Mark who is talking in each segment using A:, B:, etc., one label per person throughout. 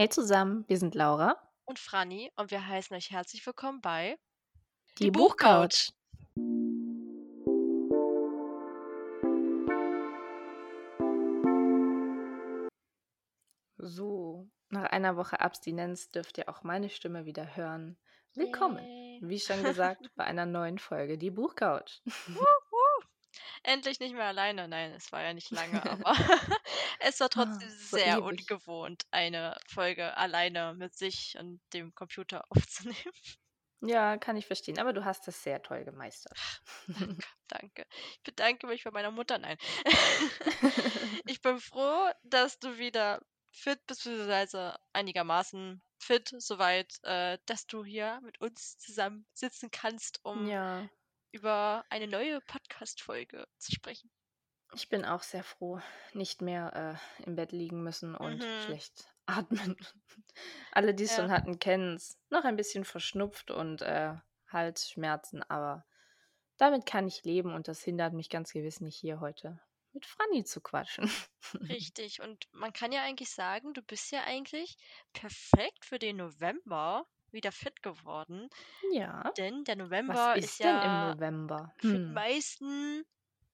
A: Hey zusammen, wir sind Laura.
B: Und Franny und wir heißen euch herzlich willkommen bei
A: Die, Die Buchcouch. So, nach einer Woche Abstinenz dürft ihr auch meine Stimme wieder hören. Willkommen, Yay. wie schon gesagt, bei einer neuen Folge Die Buchcouch.
B: Endlich nicht mehr alleine. Nein, es war ja nicht lange, aber es war trotzdem ah, so sehr ewig. ungewohnt, eine Folge alleine mit sich und dem Computer aufzunehmen.
A: Ja, kann ich verstehen, aber du hast das sehr toll gemeistert.
B: Danke, danke. Ich bedanke mich bei meiner Mutter. Nein. ich bin froh, dass du wieder fit bist, beziehungsweise einigermaßen fit, soweit, äh, dass du hier mit uns zusammen sitzen kannst, um ja über eine neue Podcast-Folge zu sprechen.
A: Ich bin auch sehr froh, nicht mehr äh, im Bett liegen müssen und mhm. schlecht atmen. Alle, die es ja. schon hatten, kennen es. Noch ein bisschen verschnupft und äh, Halsschmerzen, aber damit kann ich leben und das hindert mich ganz gewiss nicht hier heute mit Franny zu quatschen.
B: Richtig, und man kann ja eigentlich sagen, du bist ja eigentlich perfekt für den November, wieder fit geworden.
A: Ja.
B: Denn der November
A: Was ist, ist denn ja im November?
B: Hm. für die hm. meisten,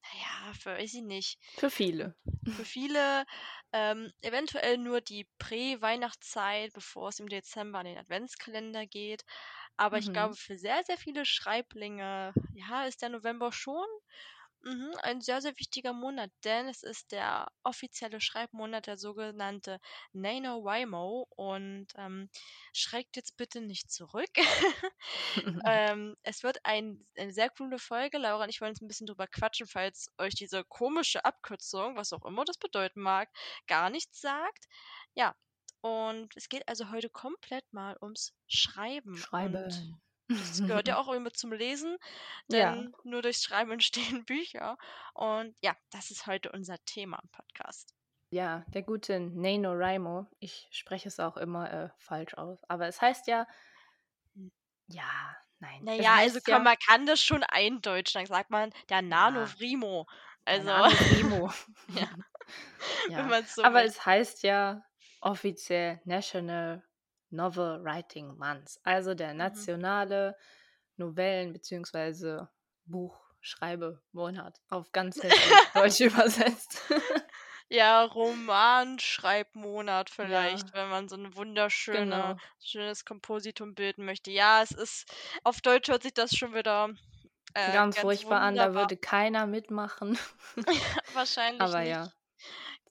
B: naja, für weiß ich nicht.
A: Für viele.
B: Für viele ähm, eventuell nur die Prä-Weihnachtszeit, bevor es im Dezember an den Adventskalender geht. Aber mhm. ich glaube, für sehr, sehr viele Schreiblinge, ja, ist der November schon Mhm, ein sehr, sehr wichtiger Monat, denn es ist der offizielle Schreibmonat, der sogenannte NaNoWriMo. Und ähm, schreckt jetzt bitte nicht zurück. ähm, es wird ein, eine sehr coole Folge. Laura und ich wollen uns ein bisschen drüber quatschen, falls euch diese komische Abkürzung, was auch immer das bedeuten mag, gar nichts sagt. Ja, und es geht also heute komplett mal ums Schreiben.
A: Schreiben.
B: Und das gehört ja auch immer zum Lesen, denn ja. nur durchs Schreiben entstehen Bücher. Und ja, das ist heute unser Thema im Podcast.
A: Ja, der gute NaNoWriMo, ich spreche es auch immer äh, falsch aus, aber es heißt ja, ja, nein.
B: Naja, also ja, man kann das schon eindeutschen, dann sagt man der NanoVrimo. Also,
A: NanoVrimo. ja. ja. So aber will. es heißt ja offiziell National Novel Writing Month, also der mhm. nationale Novellen- bzw. Buchschreibemonat auf ganz Deutsch übersetzt.
B: ja, Romanschreibmonat vielleicht, ja. wenn man so ein wunderschöne, genau. schönes Kompositum bilden möchte. Ja, es ist, auf Deutsch hört sich das schon wieder
A: äh, ganz, ganz furchtbar wunderbar. an, da würde keiner mitmachen.
B: Wahrscheinlich
A: Aber
B: nicht.
A: ja.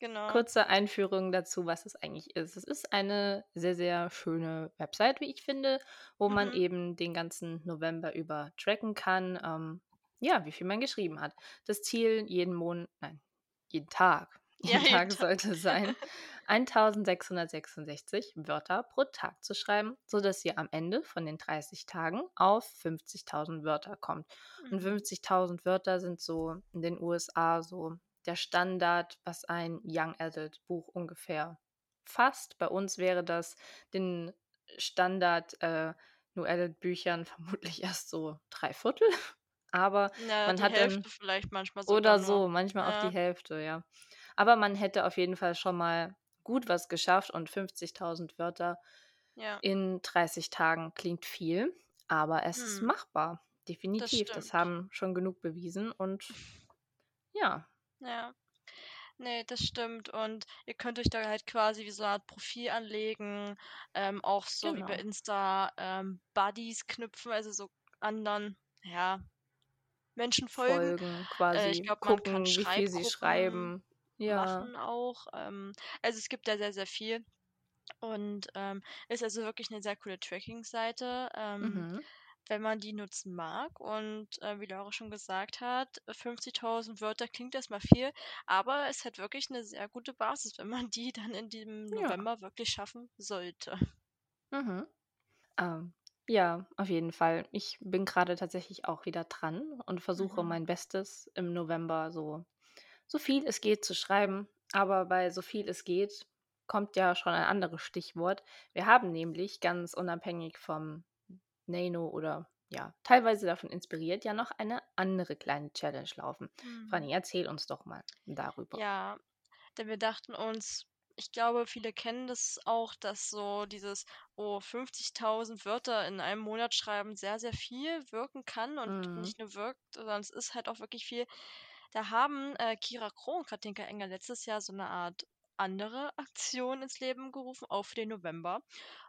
A: Genau. Kurze Einführung dazu, was es eigentlich ist. Es ist eine sehr, sehr schöne Website, wie ich finde, wo mhm. man eben den ganzen November über tracken kann, ähm, ja, wie viel man geschrieben hat. Das Ziel jeden Monat, nein, jeden Tag, jeden ja, Tag jeden sollte sein, 1666 Wörter pro Tag zu schreiben, sodass ihr am Ende von den 30 Tagen auf 50.000 Wörter kommt. Mhm. Und 50.000 Wörter sind so in den USA so der Standard, was ein Young Adult Buch ungefähr fasst. Bei uns wäre das den Standard äh, New Adult Büchern vermutlich erst so drei Viertel. Aber
B: ja,
A: man hat
B: Hälfte dann, vielleicht manchmal
A: oder so, manchmal ja. auch die Hälfte, ja. Aber man hätte auf jeden Fall schon mal gut was geschafft und 50.000 Wörter ja. in 30 Tagen klingt viel, aber es hm. ist machbar. Definitiv. Das, das, haben schon genug bewiesen und ja,
B: ja. Ne, das stimmt. Und ihr könnt euch da halt quasi wie so eine Art Profil anlegen, ähm, auch so wie bei genau. Insta ähm, Buddies knüpfen, also so anderen, ja, Menschen folgen.
A: Folgen Äh, quasi, ich glaube, man kann wie viel sie schreiben. Ja.
B: machen auch. Ähm, also es gibt da sehr, sehr viel. Und ähm, ist also wirklich eine sehr coole Tracking-Seite. Ähm, Mhm wenn man die nutzen mag. Und äh, wie Laura schon gesagt hat, 50.000 Wörter klingt erstmal viel, aber es hat wirklich eine sehr gute Basis, wenn man die dann in diesem ja. November wirklich schaffen sollte.
A: Mhm. Ähm, ja, auf jeden Fall. Ich bin gerade tatsächlich auch wieder dran und versuche mhm. mein Bestes im November so, so viel es geht zu schreiben. Aber bei so viel es geht kommt ja schon ein anderes Stichwort. Wir haben nämlich ganz unabhängig vom Nano oder ja, teilweise davon inspiriert, ja noch eine andere kleine Challenge laufen. Mhm. Franny, erzähl uns doch mal darüber.
B: Ja, denn wir dachten uns, ich glaube, viele kennen das auch, dass so dieses, oh, 50.000 Wörter in einem Monat schreiben sehr, sehr viel wirken kann und
A: Mhm.
B: nicht nur wirkt, sondern es ist halt auch wirklich viel. Da haben äh, Kira Kroh und Katinka Engel letztes Jahr so eine Art andere Aktion ins Leben gerufen, auch für den November.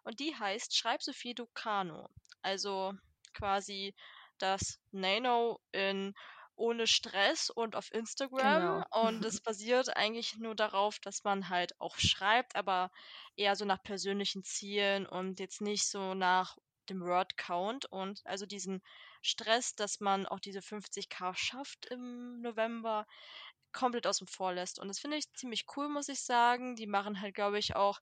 B: Und die heißt Schreib so viel du Kano. Also quasi das Nano in ohne Stress und auf Instagram.
A: Genau.
B: Und es basiert eigentlich nur darauf, dass man halt auch schreibt, aber eher so nach persönlichen Zielen und jetzt nicht so nach dem Word Count und also diesen Stress, dass man auch diese 50k schafft im November, komplett außen vor lässt. Und das finde ich ziemlich cool, muss ich sagen. Die machen halt, glaube ich, auch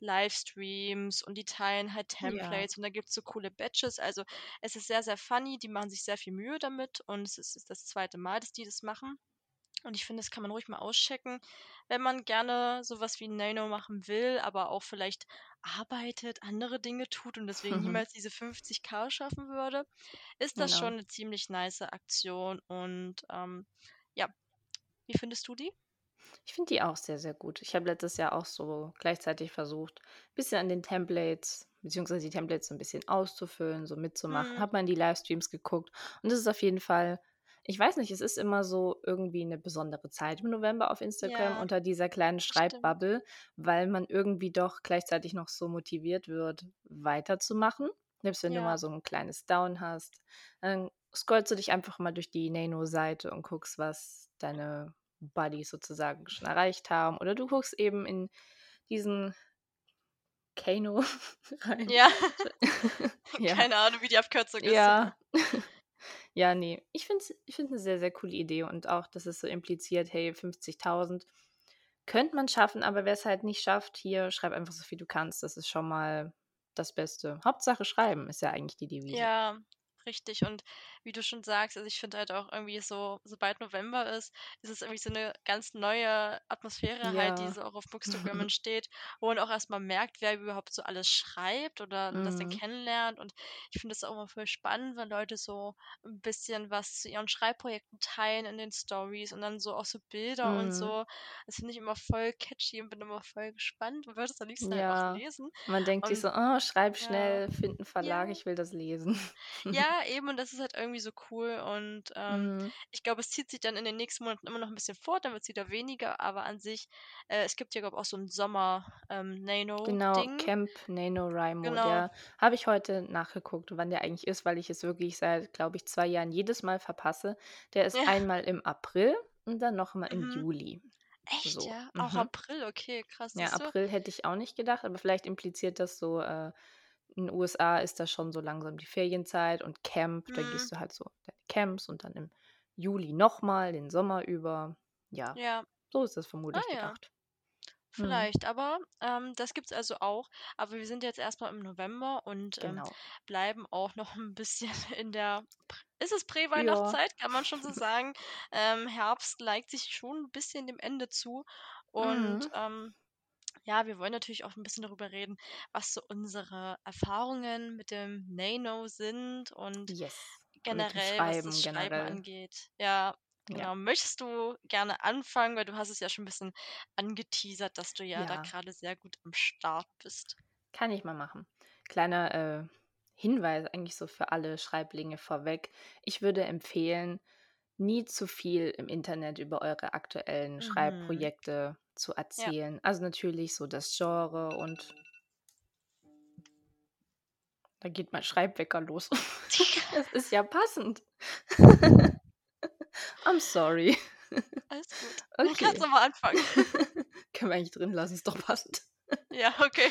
B: Livestreams und die teilen halt
A: Ja.
B: Templates und da gibt es so coole Badges. Also es ist sehr, sehr funny. Die machen sich sehr viel Mühe damit und es ist, ist das zweite Mal, dass die das machen. Und ich finde, das kann man ruhig mal auschecken, wenn man gerne sowas wie Nano machen will, aber auch vielleicht arbeitet, andere Dinge tut und deswegen niemals diese 50k schaffen würde, ist das schon
A: Genau.
B: eine ziemlich nice Aktion. Und ähm, ja, wie findest du die?
A: Ich finde die auch sehr, sehr gut. Ich habe letztes Jahr auch so gleichzeitig versucht, ein bisschen an den Templates beziehungsweise die Templates so 'n bisschen auszufüllen, so mitzumachen.
B: Mhm.
A: Habe mal in die Livestreams geguckt und das ist auf jeden Fall ich weiß nicht, es ist immer so irgendwie eine besondere Zeit im November auf Instagram
B: Ja,
A: unter dieser kleinen. Schreibbubble, weil man irgendwie doch gleichzeitig noch so motiviert wird, weiterzumachen. Selbst wenn du
B: Ja,
A: mal so ein kleines Down hast, dann scrollst du dich einfach mal durch die Nano-Seite und guckst, was deine Buddies sozusagen schon erreicht haben. Oder du guckst eben in diesen Kano rein.
B: ja.
A: Ja,
B: Keine Ahnung, wie die Abkürzung ist.
A: ja. Ja, ne. Ich finde es ich finde 'ne sehr, sehr coole Idee und auch, dass es so impliziert: „Hey, 50.000 könnte man schaffen, aber wer es halt nicht schafft, hier, schreib einfach so viel du kannst.“ Das ist schon mal das Beste. Hauptsache schreiben ist ja eigentlich die Devise.
B: Ja, richtig. Und wie du schon sagst, also ich finde halt auch irgendwie so, sobald November ist, ist es irgendwie so eine ganz neue Atmosphäre halt, die
A: Ja.
B: so auch auf Bookstagram entsteht, wo man auch erst mal merkt, wer überhaupt so alles schreibt oder das dann
A: Mhm.
B: kennenlernt. Und ich finde das auch immer voll spannend, wenn Leute so ein bisschen was zu ihren Schreibprojekten teilen in den Stories und dann so auch so Bilder und
A: Mhm.
B: so. Das finde ich immer voll catchy und bin immer voll gespannt und würde es am liebsten halt auch
A: Ja.
B: lesen.
A: Man denkt sich
B: Und
A: so: „Oh, schreib
B: ja,
A: schnell, find 'n Verlag,
B: ja.
A: ich will das lesen.“
B: Ja, eben, und das ist halt irgendwie so cool und, ähm,
A: Mhm.
B: ich glaube, es zieht sich dann in den nächsten Monaten immer noch ein bisschen fort, dann wird's wieder weniger, aber an sich äh, es gibt ja, glaube ich, auch so 'n Sommer, ähm,
A: Genau. Camp NaNoWriMo,
B: Genau.
A: der habe ich heute nachgeguckt, wann der eigentlich ist, weil ich es wirklich seit, glaube ich, 2 Jahren jedes Mal verpasse. Der ist
B: Ja,
A: einmal im April und dann noch mal im
B: mhm.
A: Juli.
B: Echt,
A: So,
B: ja? Auch
A: mhm.
B: April, okay, krass,
A: Ja? April hätte ich auch nicht gedacht, aber vielleicht impliziert das so, äh, in USA ist das schon so langsam die Ferienzeit und Camp, da
B: Mhm,
A: gehst du halt so deine Camps und dann im Juli noch mal, den Sommer über. Ja,
B: ja.
A: so ist das
B: Ah
A: vermutlich
B: ja,
A: gedacht. Mhm,
B: vielleicht, aber, ähm, das gibt's also auch. Aber wir sind jetzt erst mal im November und, ähm,
A: genau.
B: bleiben auch noch ein bisschen in der ist es
A: Ja.
B: Prä-Weihnachtszeit, kann man schon so sagen. Ähm, Herbst neigt sich schon ein bisschen dem Ende zu und,
A: Mhm.
B: Ja, wir wollen natürlich auch ein bisschen darüber reden, was so unsere Erfahrungen mit dem Nano sind und
A: Yes. Und
B: generell, was das
A: Schreiben generell.
B: angeht. Ja,
A: Ja.
B: genau. Möchtest du gerne anfangen? Weil du hast es ja schon ein bisschen angeteasert, dass du ja da
A: Ja,
B: gerade sehr gut am Start bist.
A: kann ich mal machen. Kleiner, äh, Hinweis eigentlich so für alle Schreiblinge vorweg. Ich würde empfehlen, nie zu viel im Internet über eure aktuellen
B: Mhm.
A: Schreibprojekte zu
B: Ja.
A: erzählen. Also, natürlich so das Genre und da geht mein Schreibwecker los. Es ist ja passend. I'm sorry.
B: Alles gut. Kannst
A: Okay.
B: noch mal anfangen.
A: Können wir eigentlich drin lassen, ist doch passend.
B: Ja, okay.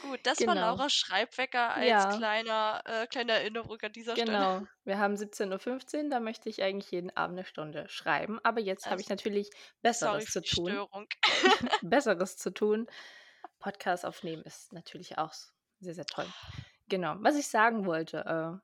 B: Gut, das war
A: Genau.
B: Laura's Schreibwecker als
A: Ja.
B: kleiner äh, kleine Erinnerung an dieser Stelle.
A: Genau. Wir haben 17:15 da möchte ich eigentlich jeden Abend 'ne Stunde schreiben, aber jetzt habe ich
B: Also,
A: natürlich Besseres zu tun. Besseres zu tun. Podcast aufnehmen ist natürlich auch sehr, sehr toll. Genau. Was ich sagen wollte, äh,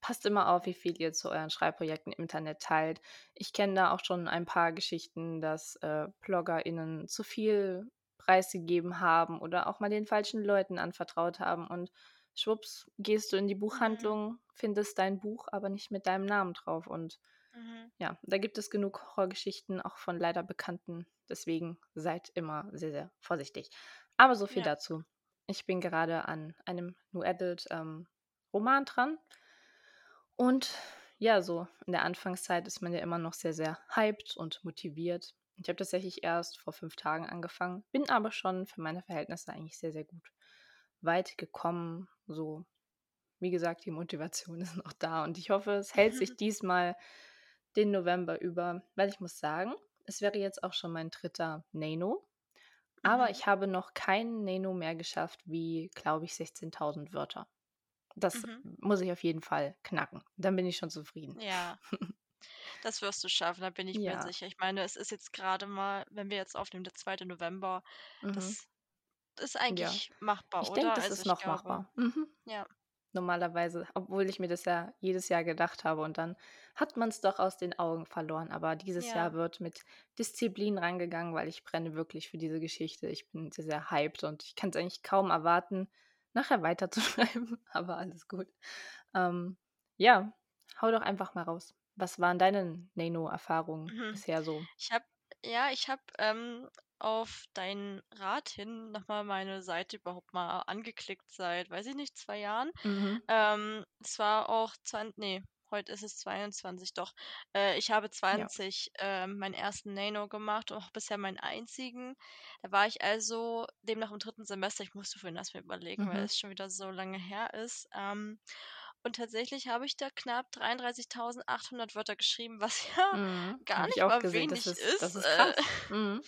A: passt immer auf, wie viel ihr zu euren Schreibprojekten im Internet teilt. Ich kenne da auch schon ein paar Geschichten, dass, äh, BloggerInnen zu viel preisgegeben haben oder auch mal den falschen Leuten anvertraut haben und schwupps gehst du in die
B: Mhm.
A: Buchhandlung, findest dein Buch, aber nicht mit deinem Namen drauf und Mhm. Ja, da gibt es genug Horrorgeschichten, auch von leider Bekannten. Deswegen seid immer sehr, sehr vorsichtig. Aber so viel ja. dazu. Ich bin gerade an einem New Adult ähm, Roman dran. Und ja, so in der Anfangszeit ist man ja immer noch sehr, sehr hyped und motiviert. Ich habe tatsächlich erst vor fünf Tagen angefangen, bin aber schon für meine Verhältnisse eigentlich sehr, sehr gut weit gekommen. So, wie gesagt, die Motivation ist noch da und ich hoffe, es hält sich diesmal den November über, weil ich muss sagen, es wäre jetzt auch schon mein dritter Nano. Aber mhm. ich habe noch keinen Nano mehr geschafft, wie, glaube ich, 16.000 Wörter. Das mhm. muss ich auf jeden Fall knacken. Dann bin ich schon zufrieden.
B: Ja. Das wirst du schaffen, da bin ich mir sicher. Ich meine, es ist jetzt gerade mal, wenn wir jetzt aufnehmen, der 2. November, mhm. das ist eigentlich ja. machbar,
A: ich
B: oder? Ich
A: denke, das also ist noch glaube, machbar. Mhm.
B: Ja.
A: Normalerweise, obwohl ich mir das ja jedes Jahr gedacht habe und dann hat man es doch aus den Augen verloren. Aber dieses ja. Jahr wird mit Disziplin rangegangen, weil ich brenne wirklich für diese Geschichte. Ich bin sehr, sehr hyped und ich kann es eigentlich kaum erwarten, nachher weiterzuschreiben, aber alles gut. Ähm, ja, hau doch einfach mal raus. Was waren deine Nano-Erfahrungen mhm. bisher so?
B: Ich habe, ja, ich habe ähm, auf deinen Rat hin nochmal meine Seite überhaupt mal angeklickt seit, weiß ich nicht, zwei Jahren. Mhm. Ähm, es war auch, 20, nee, heute ist es 22, doch. Äh, ich habe 20 ja. äh, meinen ersten Nano gemacht, auch bisher meinen einzigen. Da war ich also demnach im dritten Semester. Ich musste vorhin erst mal überlegen, mhm. weil es schon wieder so lange her ist. Ähm, und tatsächlich habe ich da knapp 33.800 Wörter geschrieben, was ja mhm, gar nicht mal gesehen. wenig
A: das ist.
B: ist.
A: Ist. Äh, mhm.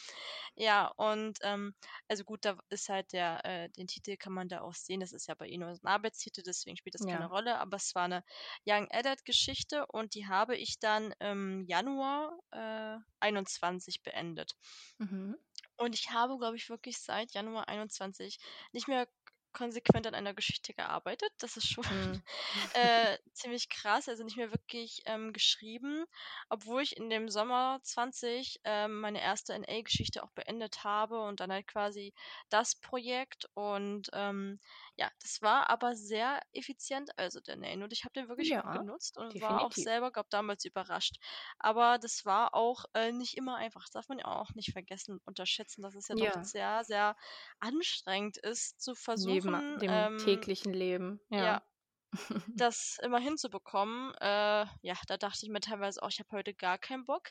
B: Ja, und ähm, also gut, da ist halt der, äh, den Titel kann man da auch sehen. Das ist ja bei Ihnen ein Arbeitstitel, deswegen spielt das ja. keine Rolle. Aber es war eine Young Adult Geschichte und die habe ich dann im Januar äh, 21 beendet. Mhm. Und ich habe, glaube ich, wirklich seit Januar 21 nicht mehr konsequent an einer Geschichte gearbeitet. Das ist schon mhm. äh, ziemlich krass. Also nicht mehr wirklich ähm, geschrieben, obwohl ich in dem Sommer 20 ähm, meine erste NA-Geschichte auch beendet habe und dann halt quasi das Projekt. Und ähm, ja, das war aber sehr effizient, also der Nane. Und ich habe den wirklich ja, gut genutzt und definitiv. war auch selber, glaube damals überrascht. Aber das war auch äh, nicht immer einfach. Das darf man ja auch nicht vergessen, unterschätzen, dass es ja, ja. doch sehr, sehr anstrengend ist, zu versuchen.
A: Neben dem ähm, täglichen Leben, ja. ja
B: das immer hinzubekommen. Äh, ja, da dachte ich mir teilweise auch, ich habe heute gar keinen Bock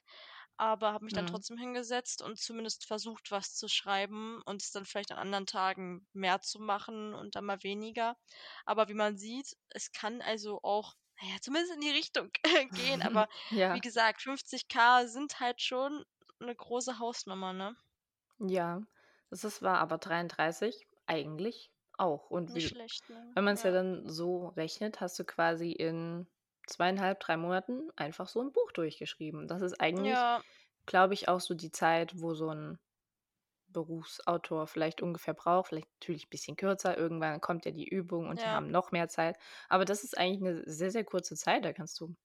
B: aber habe mich dann mhm. trotzdem hingesetzt und zumindest versucht, was zu schreiben und es dann vielleicht an anderen Tagen mehr zu machen und dann mal weniger. Aber wie man sieht, es kann also auch, naja, zumindest in die Richtung gehen. Aber ja. wie gesagt, 50k sind halt schon eine große Hausnummer, ne?
A: Ja, das ist wahr, aber 33 eigentlich auch. Und
B: wie, schlecht, ne?
A: wenn man es ja. ja dann so rechnet, hast du quasi in zweieinhalb, drei Monaten einfach so ein Buch durchgeschrieben. Das ist eigentlich, ja. glaube ich, auch so die Zeit, wo so ein Berufsautor vielleicht ungefähr braucht, vielleicht natürlich ein bisschen kürzer. Irgendwann kommt ja die Übung und ja. die haben noch mehr Zeit. Aber das ist eigentlich eine sehr, sehr kurze Zeit. Da kannst du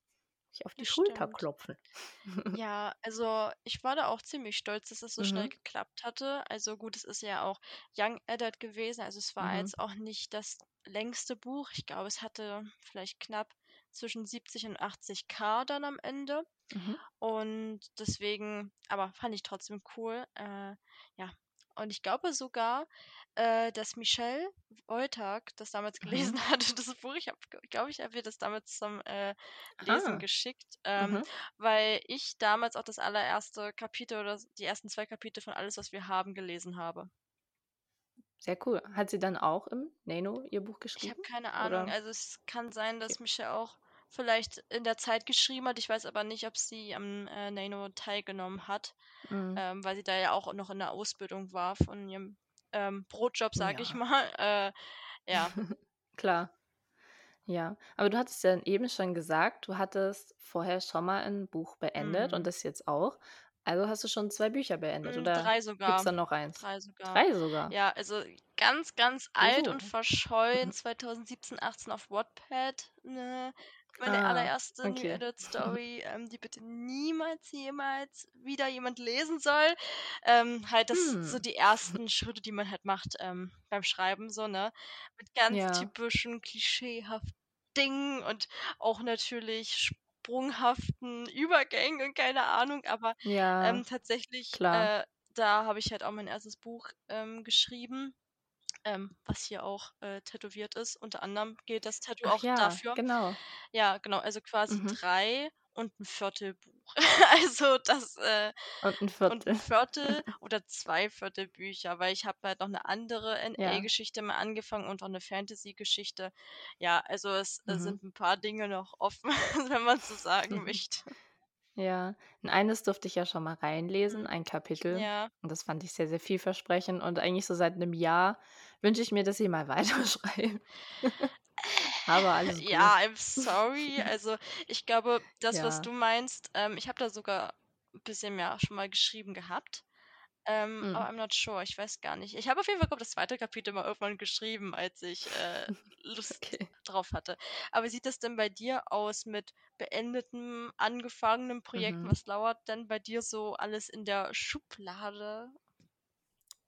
A: auf die das Schulter stimmt. klopfen.
B: Ja, also ich war da auch ziemlich stolz, dass es so mhm. schnell geklappt hatte. Also gut, es ist ja auch Young Adult gewesen. Also es war mhm. jetzt auch nicht das längste Buch. Ich glaube, es hatte vielleicht knapp zwischen 70 und 80 K dann am Ende. Mhm. Und deswegen, aber fand ich trotzdem cool. Äh, ja. Und ich glaube sogar, äh, dass Michelle Woltag das damals mhm. gelesen mhm. hatte, das Buch. Ich glaube, ich habe ihr das damals zum äh, Lesen ah. geschickt, ähm, mhm. weil ich damals auch das allererste Kapitel oder die ersten zwei Kapitel von Alles, was wir haben, gelesen habe.
A: Sehr cool. Hat sie dann auch im Nano ihr Buch geschrieben?
B: Ich habe keine Ahnung. Oder? Also es kann sein, dass okay. Michelle auch vielleicht in der Zeit geschrieben hat. Ich weiß aber nicht, ob sie am äh, Nano teilgenommen hat, mhm. ähm, weil sie da ja auch noch in der Ausbildung war von ihrem ähm, Brotjob, sage ja. ich mal. Äh, ja.
A: Klar. Ja, aber du hattest ja eben schon gesagt, du hattest vorher schon mal ein Buch beendet mhm. und das jetzt auch. Also hast du schon zwei Bücher beendet, mm, oder?
B: Drei sogar.
A: Gibt es dann noch eins?
B: Drei sogar.
A: Drei sogar.
B: Ja, also ganz, ganz alt und verschollen. 2017, 18 auf Wattpad. Ne? Meine ah, allererste okay. New Adult Story, ähm, die bitte niemals, jemals wieder jemand lesen soll. Ähm, halt, das hm. sind so die ersten Schritte, die man halt macht ähm, beim Schreiben, so, ne? Mit ganz ja. typischen, klischeehaften Dingen und auch natürlich sprunghaften Übergängen und keine Ahnung, aber,
A: Ja,
B: ähm, tatsächlich, äh, da habe ich halt auch mein erstes Buch, ähm, geschrieben, ähm, was hier auch, äh, tätowiert ist. Unter anderem gilt das Tattoo
A: Ach
B: auch
A: ja,
B: dafür.
A: genau.
B: Ja, genau, also quasi
A: Mhm.
B: 3 und 1/4 Buch. Also das, äh
A: Und 'n
B: und 'n
A: Viertel.
B: Viertel oder 2/4 Bücher, weil ich habe halt noch 'ne andere
A: Ja.
B: NA-Geschichte mal angefangen und auch 'ne Fantasy-Geschichte. Ja, also es,
A: Mhm.
B: sind 'n paar Dinge noch offen, wenn man so sagen möchte.
A: Ja, in eines durfte ich ja schon mal reinlesen,
B: Mhm.
A: ein Kapitel.
B: Ja.
A: Und das fand ich sehr, sehr vielversprechend. Und eigentlich so seit 'nem Jahr wünsche ich mir, dass sie mal weiterschreiben. Aber alles
B: Ja,
A: gut.
B: I'm sorry. Also, ich glaube, das, was
A: Ja.
B: du meinst ähm, ich habe da sogar 'n bisschen mehr schon mal geschrieben gehabt, ähm, aber I'm not sure, ich weiß gar nicht. Ich habe auf jeden Fall, glaube das 2. Kapitel mal irgendwann geschrieben, als ich, äh, Lust
A: Okay.
B: Drauf hatte. Aber wie sieht das denn bei dir aus mit beendetem, angefangenem Projekten?
A: Mhm.
B: Was lauert denn bei dir so alles in der Schublade?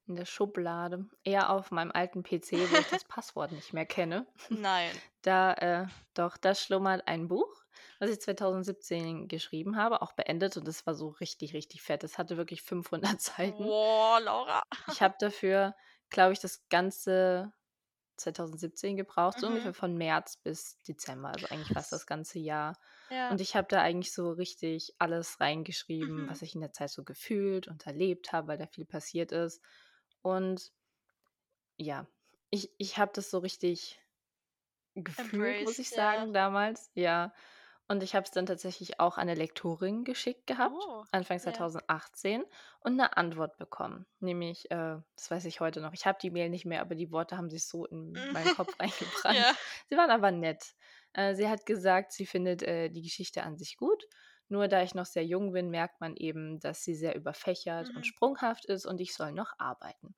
A: In der Schublade, eher auf meinem alten PC, wo ich das Passwort nicht mehr kenne.
B: Nein.
A: Da, äh doch, da schlummert ein Buch, was ich 2017 geschrieben habe, auch beendet und das war so richtig, richtig fett. Das hatte wirklich 500 Seiten.
B: Boah, Laura.
A: Ich habe dafür, glaube ich, das ganze 2017 gebraucht, so
B: Mhm.
A: ungefähr von März bis Dezember, also eigentlich fast das ganze Jahr.
B: Ja.
A: Und ich habe da eigentlich so richtig alles reingeschrieben,
B: Mhm.
A: was ich in der Zeit so gefühlt und erlebt habe, weil da viel passiert ist. Und ja, ich ich habe das so richtig gefühlt, muss ich
B: Embraced, ja.
A: sagen, damals, ja. Und ich habe es dann tatsächlich auch an 'ne Lektorin geschickt gehabt,
B: Oh,
A: Anfang
B: ja.
A: 2018 und 'ne Antwort bekommen. Nämlich, äh das weiß ich heute noch. Ich habe die Mail nicht mehr, aber die Worte haben sich so in meinen Kopf
B: Ja.
A: eingebrannt. Sie waren aber nett. Äh, sie hat gesagt, sie findet, äh, die Geschichte an sich gut. Nur da ich noch sehr jung bin, merkt man eben, dass sie sehr überfächert und
B: Mhm.
A: sprunghaft ist und ich soll noch arbeiten.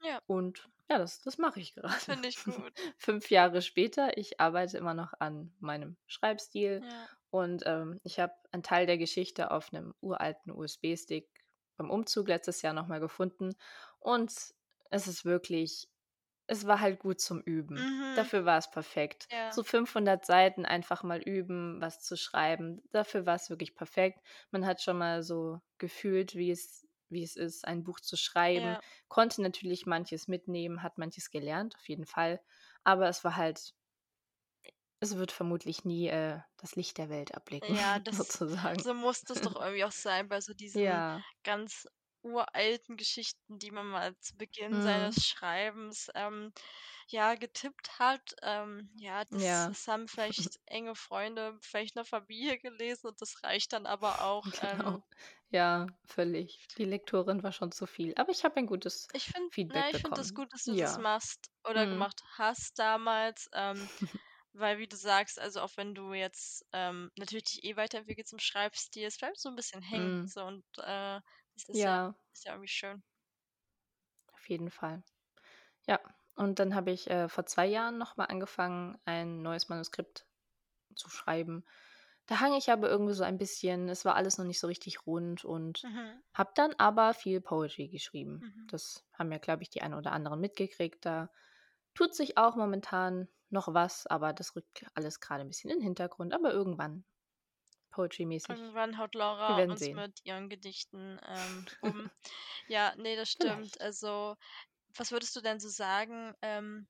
B: Ja.
A: Und ja, das das mache ich gerade.
B: Finde ich gut.
A: 5 Jahre später, ich arbeite immer noch an meinem Schreibstil
B: Ja.
A: und, ähm, ich habe einen Teil der Geschichte auf 'nem uralten USB-Stick beim Umzug letztes Jahr noch mal gefunden und es ist wirklich es war halt gut zum Üben.
B: Mhm.
A: Dafür war es perfekt.
B: Ja.
A: So 500 Seiten einfach mal üben, was zu schreiben. Dafür war es wirklich perfekt. Man hat schon mal so gefühlt, wie es wie es ist, ein Buch zu schreiben,
B: Ja.
A: konnte natürlich manches mitnehmen, hat manches gelernt, auf jeden Fall. Aber es war halt es wird vermutlich nie, äh, das Licht der Welt erblicken,
B: Ja, das
A: sozusagen.
B: so muss das doch irgendwie auch sein bei so diesen
A: Ja.
B: ganz uralten Geschichten, die man mal zu Beginn
A: Mhm.
B: seines Schreibens, ähm, ja, getippt hat. Ähm, ja, das
A: Ja.
B: das haben vielleicht enge Freunde, vielleicht 'ne Familie gelesen und das reicht dann aber auch, ähm
A: Genau. Ja, völlig. Die Lektorin war schon zu viel, aber ich habe ein gutes
B: Ich finde na,
A: Feedback
B: ich finde das gut, dass du das
A: Ja.
B: machst oder
A: Mhm.
B: gemacht hast damals, ähm, weil wie du sagst, also auch wenn du jetzt, ähm, natürlich dich eh weiterentwickelst im Schreibstil, es bleibt so 'n bisschen hängen,
A: Mhm.
B: so und, äh, das ist ja
A: Ja.
B: ist ja irgendwie schön.
A: Auf jeden Fall. Ja, und dann habe ich, äh, vor 2 Jahren noch mal angefangen, ein neues Manuskript zu schreiben. Da hang ich aber irgendwie so ein bisschen es war alles noch nicht so richtig rund und
B: Mhm.
A: habe dann aber viel Poetry geschrieben.
B: Mhm.
A: Das haben ja, glaube ich, die einen oder anderen mitgekriegt. Da tut sich auch momentan noch was, aber das rückt alles grade 'n bisschen in 'n Hintergrund, aber irgendwann Poetry-mäßig.
B: Irgendwann haut Laura uns
A: sehen.
B: mit ihren Gedichten, ähm, um. Ja, ne, das stimmt.
A: Vielleicht.
B: Also, was würdest du denn so sagen, ähm,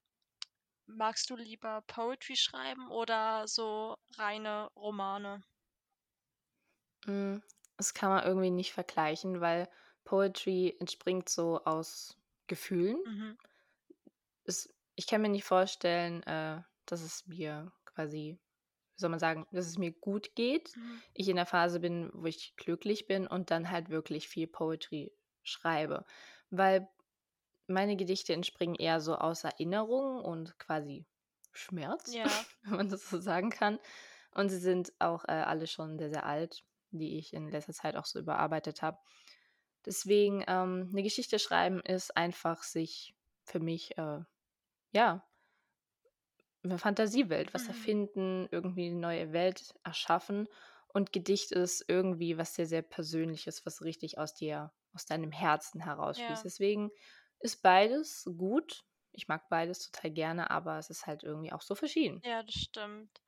B: magst du lieber Poetry schreiben oder so reine Romane?
A: Hm, das kann man irgendwie nicht vergleichen, weil Poetry entspringt so aus Gefühlen.
B: Mhm.
A: Es ich kann mir nicht vorstellen, äh, dass es mir quasi wie soll man sagen, dass es mir gut geht.
B: Mhm.
A: Ich in der Phase bin, wo ich glücklich bin und dann halt wirklich viel Poetry schreibe. Weil meine Gedichte entspringen eher so aus Erinnerung und quasi Schmerz,
B: Ja.
A: wenn man das so sagen kann. Und sie sind auch, äh, alle schon sehr, sehr alt, die ich in letzter Zeit auch so überarbeitet habe. Deswegen, ähm, 'ne Geschichte schreiben ist einfach sich für mich, äh, ja 'ne Fantasiewelt, was
B: Mhm.
A: erfinden, irgendwie 'ne neue Welt erschaffen. Und Gedicht ist irgendwie was sehr, sehr Persönliches, was richtig aus dir aus deinem Herzen herausfließt.
B: Ja.
A: Deswegen ist beides gut. Ich mag beides total gerne, aber es ist halt irgendwie auch so verschieden.
B: Ja, das stimmt.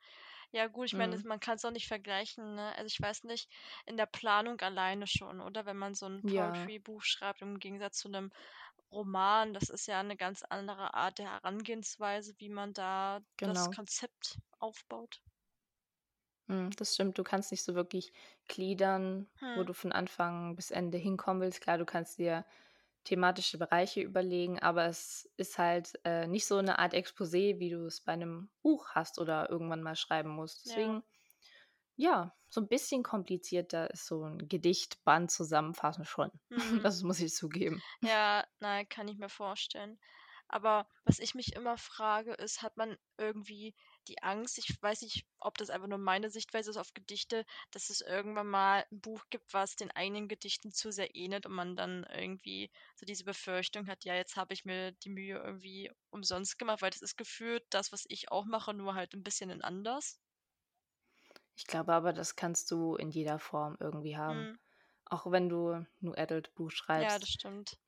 B: Ja gut, ich meine,
A: Mhm.
B: man kann es auch nicht vergleichen, ne? Also, ich weiß nicht, in der Planung alleine schon, oder? Wenn man so 'n
A: Ja.
B: Poetry-Buch schreibt im Gegensatz zu 'nem Roman, das ist ja 'ne ganz andere Art der Herangehensweise, wie man da das
A: Genau.
B: Konzept aufbaut.
A: Mhm, das stimmt. Du kannst nicht so wirklich gliedern, wo
B: Mhm.
A: du von Anfang bis Ende hinkommen willst. Klar, du kannst dir thematische Bereiche überlegen, aber es ist halt, äh, nicht so 'ne Art Exposé, wie du es bei 'nem Buch hast oder irgendwann mal schreiben musst.
B: Ja.
A: Deswegen, ja, so 'n bisschen komplizierter ist so 'n Gedichtband zusammenfassen schon.
B: Mhm.
A: Das muss ich zugeben.
B: Ja, nein, kann ich mir vorstellen. Aber was ich mich immer frage, ist, hat man irgendwie die Angst ich weiß nicht, ob das einfach nur meine Sichtweise ist auf Gedichte, dass es irgendwann mal 'n Buch gibt, was den eigenen Gedichten zu sehr ähnelt und man dann irgendwie so diese Befürchtung hat: „Ja, jetzt habe ich mir die Mühe irgendwie umsonst gemacht“, weil das ist gefühlt das, was ich auch mache, nur halt 'n bisschen anders.
A: Ich glaube aber, das kannst du in jeder Form irgendwie haben.
B: Mhm.
A: Auch wenn du 'n Adult-Buch
B: Ja, das
A: schreibst.
B: stimmt.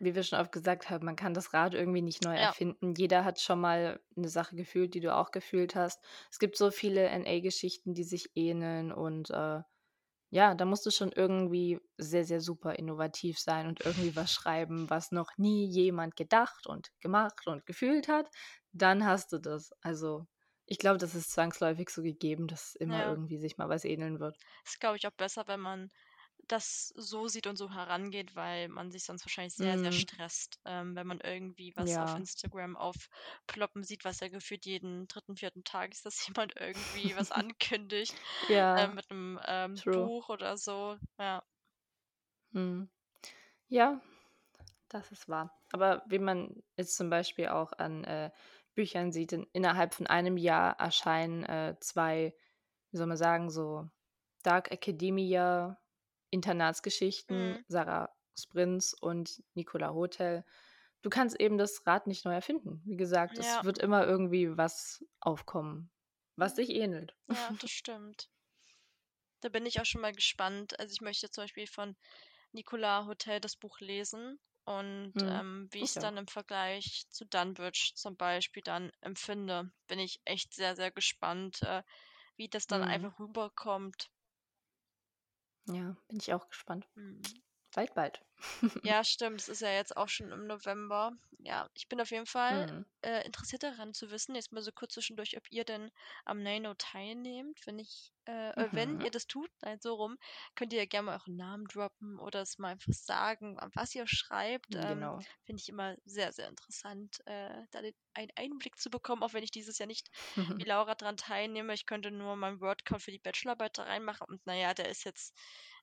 A: Wie wir schon oft gesagt haben, man kann das Rad irgendwie nicht neu
B: Ja.
A: erfinden. Jeder hat schon mal 'ne Sache gefühlt, die du auch gefühlt hast. Es gibt so viele NA-Geschichten, die sich ähneln und, äh, ja, da musst du schon irgendwie sehr, sehr super innovativ sein und irgendwie was schreiben, was noch nie jemand gedacht und gemacht und gefühlt hat. Dann hast du das. Also, ich glaube, das ist zwangsläufig so gegeben, dass immer
B: Ja.
A: irgendwie sich mal was ähneln wird.
B: Ist, glaube ich, auch besser, wenn man das so sieht und so herangeht, weil man sich sonst wahrscheinlich sehr, sehr
A: Mhm.
B: stresst, ähm, wenn man irgendwie was auf
A: Ja.
B: Instagram aufploppen sieht, was ja gefühlt jeden 3., 4. Tag ist, dass jemand irgendwie was ankündigt, äh,
A: Ja,
B: mit 'nem, ähm. Buch oder so, ja.
A: Mhm. Ja, das ist wahr. Aber wie man jetzt zum Beispiel auch an, äh, Büchern sieht, in innerhalb von einem Jahr erscheinen, äh, 2, wie soll man sagen, so Dark Academia Internatsgeschichten,
B: Mhm.
A: Sarah Sprinz und Nicola Hotel. Du kannst eben das Rad nicht neu erfinden. Wie gesagt, es
B: Ja.
A: wird immer irgendwie was aufkommen, was sich ähnelt.
B: Ja, das stimmt. Da bin ich auch schon mal gespannt. Also, ich möchte zum Beispiel von Nicola Hotel das Buch lesen und,
A: Mhm,
B: ähm, wie
A: ich
B: dann
A: auch.
B: im Vergleich zu Dunwich zum Beispiel dann empfinde, bin ich echt sehr, sehr gespannt, äh, wie das dann
A: Mhm.
B: einfach rüberkommt.
A: Ja, bin ich auch gespannt.
B: Mhm.
A: Bald, bald.
B: Ja, stimmt. Es ist ja jetzt auch schon im November. Ja, ich bin auf jeden Fall,
A: Mhm.
B: äh, interessiert daran zu wissen jetzt mal so kurz zwischendurch, ob ihr denn am NaNo teilnehmt. Wenn ich äh, äh, wenn
A: Mhm.
B: ihr das tut, nein, so rum, könnt ihr ja gerne mal euren Namen droppen oder es mal einfach sagen, was ihr schreibt. Ähm,
A: Genau.
B: finde ich immer sehr, sehr interessant, äh, da den einen Einblick zu bekommen, auch wenn ich dieses Jahr nicht wie Laura dran teilnehme. Ich könnte nur meinen Word-Count für die Bachelorarbeit da reinmachen und na ja, der ist jetzt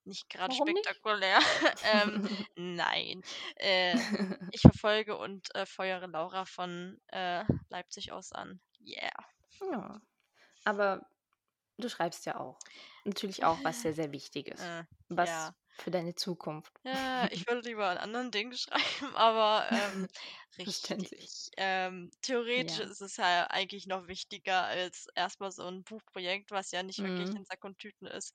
B: nicht grade
A: Warum nicht?
B: spektakulär. Ähm, nein. Äh, ich verfolge und, äh, feuere Laura von, äh, Leipzig aus an. Yeah.
A: Ja, aber du schreibst ja auch. Natürlich auch was sehr, sehr Wichtiges.
B: Äh, ja.
A: Was für deine Zukunft.
B: Ja, ich würde lieber an anderen Dingen schreiben, aber, ähm, richtig. Ähm, theoretisch
A: Ja.
B: ist es ja eigentlich noch wichtiger als erst mal so 'n Buchprojekt, was ja nicht wirklich
A: Mhm.
B: in Sack und Tüten ist.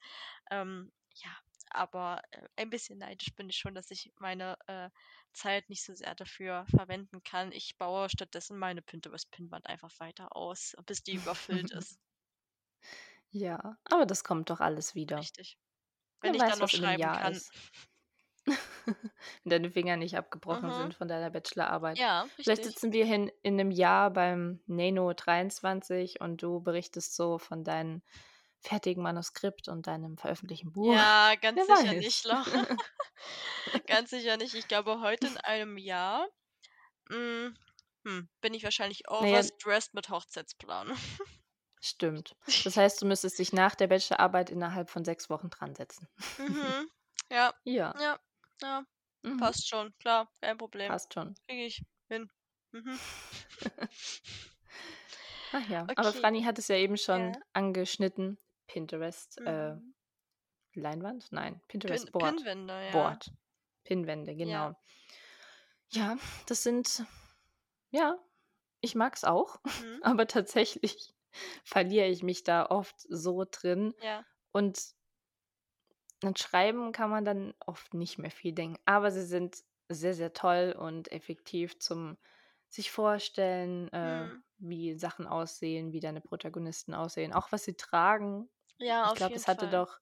B: Ähm, ja, aber, äh, ein bisschen neidisch bin ich schon, dass ich meine, äh, Zeit nicht so sehr dafür verwenden kann. Ich baue stattdessen meine Pinterest-Pinnwand einfach weiter aus, bis die überfüllt ist.
A: Ja, aber das kommt doch alles wieder.
B: Richtig. Wenn
A: Wer
B: ich dann
A: weiß,
B: noch
A: in 'nem
B: schreiben
A: Jahr
B: kann.
A: Wenn deine Finger nicht abgebrochen
B: Mhm.
A: sind von deiner Bachelorarbeit.
B: Ja,
A: Vielleicht
B: richtig.
A: sitzen wir hier in in 'nem Jahr beim NaNo 23 und du berichtest so von deinem fertigen Manuskript und deinem veröffentlichten Buch.
B: Ja,
A: Wer
B: ganz sicher nicht,
A: weiß.
B: Laura. Ganz sicher nicht. Ich glaube, heute in einem Jahr, hm, hm, bin ich wahrscheinlich overstressed mit Hochzeitsplanung.
A: Stimmt. Das heißt, du müsstest dich nach der Bachelorarbeit innerhalb von 6 Wochen dransetzen.
B: Mhm. Ja.
A: Ja.
B: Ja. Ja.
A: Mhm.
B: Passt schon. Klar, kein Problem.
A: Passt schon.
B: Kriege ich hin. Mhm.
A: Ach ja, aber
B: Okay.
A: Franny hat es ja eben schon
B: Ja.
A: angeschnitten. Pinterest, äh,
B: Mhm.
A: Leinwand? Nein,
B: Pin
A: Pinterest Board.
B: Pinnwände, ja.
A: Board. Pinnwände,
B: Ja.
A: genau. Ja, das sind ja, ich mag's auch,
B: Mhm.
A: aber tatsächlich verliere ich mich da oft so drin
B: Ja.
A: und an Schreiben kann man dann oft nicht mehr viel denken, aber sie sind sehr, sehr toll und effektiv zum sich vorstellen, äh,
B: Mhm.
A: wie Sachen aussehen, wie deine Protagonisten aussehen, auch was sie tragen.
B: Ja,
A: Ich
B: auf
A: glaube,
B: jeden
A: das hatte doch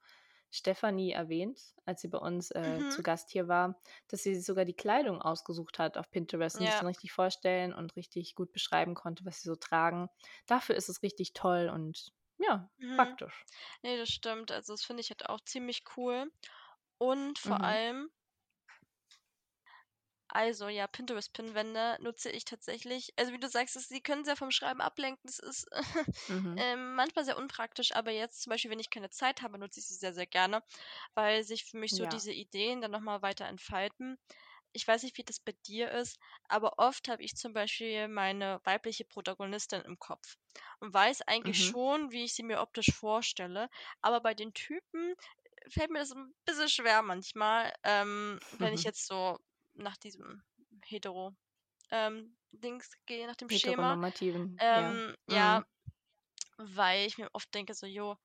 A: Stefanie erwähnt, als sie bei uns äh,
B: Mhm.
A: zu Gast hier war, dass sie sich sogar die Kleidung ausgesucht hat auf Pinterest und sich
B: Ja.
A: dann richtig vorstellen und richtig gut beschreiben konnte, was sie so tragen. Dafür ist es richtig toll und ja,
B: Mhm.
A: praktisch.
B: Ne, das stimmt. Also, das finde ich halt auch ziemlich cool. Und vor
A: Mhm.
B: allem also ja, Pinterest-Pinwände nutze ich tatsächlich also, wie du sagst, es sie können sehr vom Schreiben ablenken. Das ist,
A: Mhm.
B: ähm, manchmal sehr unpraktisch, aber jetzt zum Beispiel, wenn ich keine Zeit habe, nutze ich sie sehr, sehr gerne, weil sich für mich so
A: Ja.
B: diese Ideen dann noch mal weiter entfalten. Ich weiß nicht, wie das bei dir ist, aber oft habe ich zum Beispiel meine weibliche Protagonistin im Kopf und weiß eigentlich
A: Mhm.
B: schon, wie ich sie mir optisch vorstelle, aber bei den Typen fällt mir das ein bisschen schwer manchmal, ähm, wenn ich jetzt so nach diesem hetero ähm, Dings gehe, nach dem Schema.
A: Heteronormativen, ja.
B: Ähm, ja,
A: Mhm.
B: weil ich mir oft denke so: „Jo,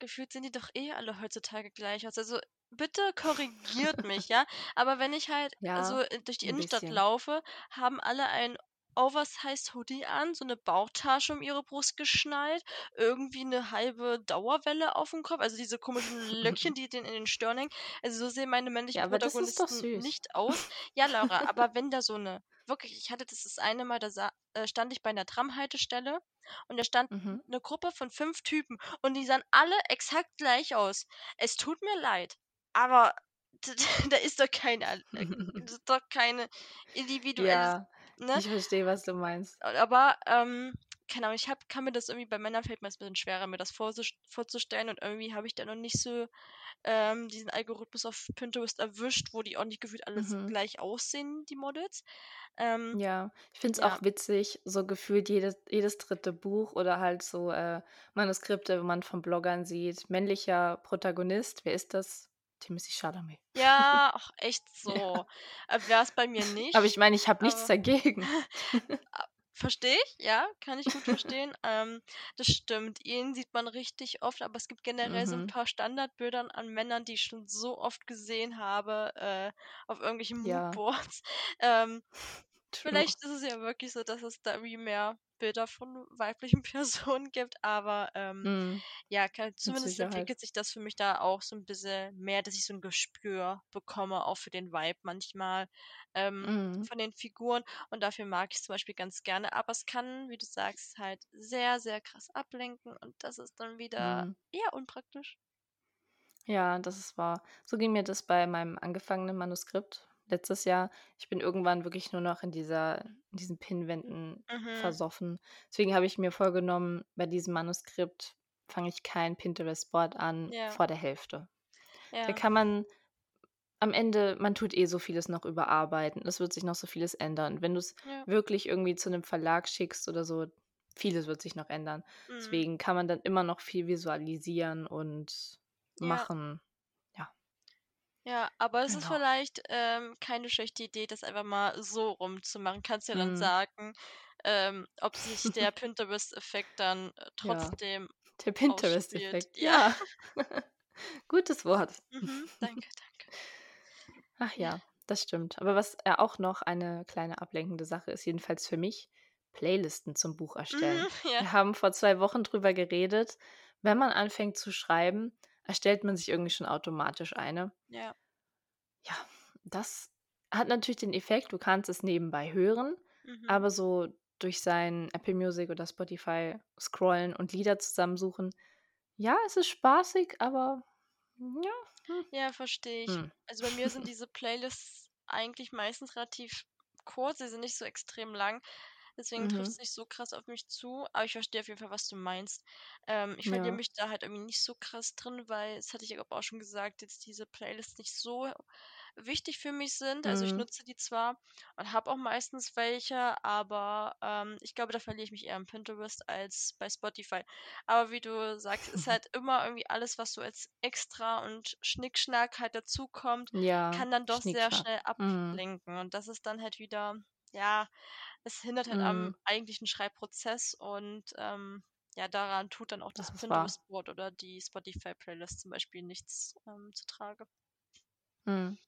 B: gefühlt sehen die doch eh alle heutzutage gleich aus.“ Also, bitte korrigiert mich, ja? Aber wenn ich halt so,
A: Ja,
B: äh, durch die Innenstadt
A: bisschen.
B: laufe, haben alle ein Oversized Hoodie an, so eine Bauchtasche um ihre Brust geschnallt, irgendwie eine halbe Dauerwelle auf dem Kopf, also diese komischen Löckchen, die denen in den Stirn hängen. Also, so sehen meine männlichen
A: Ja,
B: Protagonisten nicht aus. Ja, Laura, aber wenn da so eine wirklich, ich hatte das das eine Mal, da sa äh, stand ich bei einer Tramhaltestelle und da stand
A: Mhm.
B: eine Gruppe von 5 Typen und die sahen alle exakt gleich aus. Es tut mir leid, aber da ist doch keine äh, ist doch keine individuelles
A: Ja,
B: ne?
A: ich verstehe, was du meinst.
B: Aber, ähm, keine Ahnung, ich habe kann mir das irgendwie bei Männern fällt mir das 'n bisschen schwerer, mir das vorzustellen und irgendwie habe ich da noch nicht so, ähm, diesen Algorithmus auf Pinterest erwischt, wo die auch nicht gefühlt alles
A: Mhm.
B: gleich aussehen, die Models. Ähm,
A: Ja, ich finde es
B: ja.
A: auch witzig, so gefühlt jedes jedes dritte Buch oder halt so, äh, Manuskripte, wo man von Bloggern sieht, männlicher Protagonist, wer ist das? Timothée Chalamet.
B: Ja, ach, echt
A: Ja.
B: so. Äh, wär's bei mir
A: Aber ich
B: nicht,
A: meine, ich habe nichts
B: aber
A: dagegen.
B: a verstehe ich, ja, kann ich gut verstehen. Ähm, das stimmt. Ihn sieht man richtig oft, aber es gibt generell so 'n
A: Mhm.
B: paar Standardbildern an Männern, die ich schon so oft gesehen habe, äh, auf irgendwelchen
A: Ja,
B: Moodboards. Ähm, vielleicht ist es ja wirklich so, dass es da irgendwie mehr Bilder von weiblichen Personen gibt, aber, ähm,
A: Mhm,
B: ja, ka
A: mit
B: zumindest entwickelt sich das für mich da auch so 'n bisschen mehr, dass ich so 'n Gespür bekomme, auch für den Vibe manchmal, ähm,
A: Mhm,
B: von den Figuren und dafür mag ich's zum Beispiel ganz gerne. Aber es kann, wie du sagst, halt sehr, sehr krass ablenken und das ist dann wieder
A: mhm.
B: eher unpraktisch.
A: Ja, das ist wahr. So ging mir das bei meinem angefangenen Manuskript letztes Jahr. Ich bin irgendwann wirklich nur noch in dieser in diesen Pinwänden
B: Mhm.
A: versoffen. Deswegen habe ich mir vorgenommen, bei diesem Manuskript fange ich kein Pinterest-Board an
B: Ja,
A: vor der Hälfte. Da
B: ja,
A: kann man am Ende man tut eh so vieles noch überarbeiten. Es wird sich noch so vieles ändern. Wenn du es
B: ja,
A: wirklich irgendwie zu einem Verlag schickst oder so, vieles wird sich noch ändern.
B: mhm.
A: Deswegen kann man dann immer noch viel visualisieren und machen. Ja,
B: Ja, aber es ist
A: genau.
B: vielleicht, ähm, keine schlechte Idee, das einfach mal so rumzumachen. Kannst ja dann
A: Mhm.
B: sagen, ähm, ob sich der Pinterest-Effekt dann, äh,
A: Ja,
B: trotzdem
A: der
B: ausspielt.
A: Pinterest-Effekt.
B: Ja.
A: Ja, gutes Wort.
B: Mhm. Danke, danke.
A: Ach
B: Ja.
A: ja, das stimmt. Aber was ja auch noch eine kleine ablenkende Sache ist, jedenfalls für mich, Playlisten zum Buch erstellen.
B: Mhm. Ja,
A: Wir haben vor 2 Wochen drüber geredet. Wenn man anfängt zu schreiben, erstellt man sich irgendwie schon automatisch eine.
B: ja.
A: Ja, das hat natürlich den Effekt, du kannst es nebenbei hören,
B: Mhm.
A: aber so durch sein Apple Music oder Spotify scrollen und Lieder zusammensuchen, ja, es ist spaßig, aber ja, hm,
B: Ja, verstehe ich.
A: hm.
B: Also, bei mir sind diese Playlists eigentlich meistens relativ kurz, sie sind nicht so extrem lang. Deswegen trifft
A: Mhm,
B: es nicht so krass auf mich zu, aber ich verstehe auf jeden Fall, was du meinst. Ähm, ich verliere
A: ja,
B: mich da halt irgendwie nicht so krass drin, weil, das hatte ich auch schon gesagt, jetzt diese Playlists nicht so wichtig für mich sind. Also ich
A: mhm,
B: nutze die zwar und habe auch meistens welche, aber ähm, ich glaube, da verliere ich mich eher im Pinterest als bei Spotify. Aber wie du sagst, ist halt immer irgendwie alles, was so als extra und Schnickschnack halt dazukommt,
A: ja,
B: kann dann doch sehr schnell
A: Mhm,
B: ablenken. Und das ist dann halt wieder, ja, es hindert halt am
A: mhm,
B: eigentlichen Schreibprozess und ähm, ja, daran tut dann auch das
A: das.
B: Pinterest-Board oder die Spotify-Playlist zum Beispiel nichts ähm, zutrage.
A: Mhm.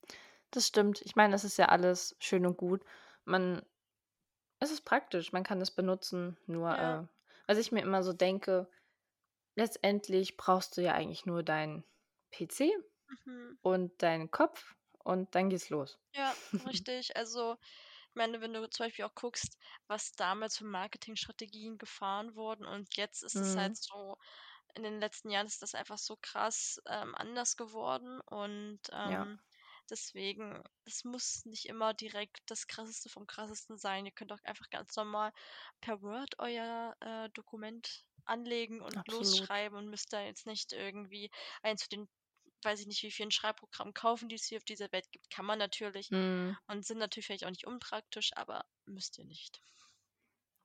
A: Das stimmt. Ich meine, das ist ja alles schön und gut. Man Es ist praktisch, man kann es benutzen, nur,
B: Ja.
A: äh, was ich mir immer so denke, letztendlich brauchst du ja eigentlich nur deinen PC
B: Mhm.
A: und deinen Kopf und dann geht's los.
B: Ja, richtig. Also, ich meine, wenn du zum Beispiel auch guckst, was damals für Marketingstrategien gefahren wurden und jetzt ist es halt
A: Mhm.
B: so in den letzten Jahren ist das einfach so krass, ähm, anders geworden und,
A: Ja.
B: ähm, deswegen es muss nicht immer direkt das Krasseste vom Krassesten sein. Ihr könnt auch einfach ganz normal per Word euer, äh, Dokument anlegen und
A: Absolut.
B: losschreiben und müsst da jetzt nicht irgendwie eins von den weiß ich nicht, wie vielen Schreibprogrammen kaufen, die es hier auf dieser Welt gibt. Kann man natürlich
A: Mhm.
B: und sind natürlich vielleicht auch nicht unpraktisch, aber müsst ihr nicht.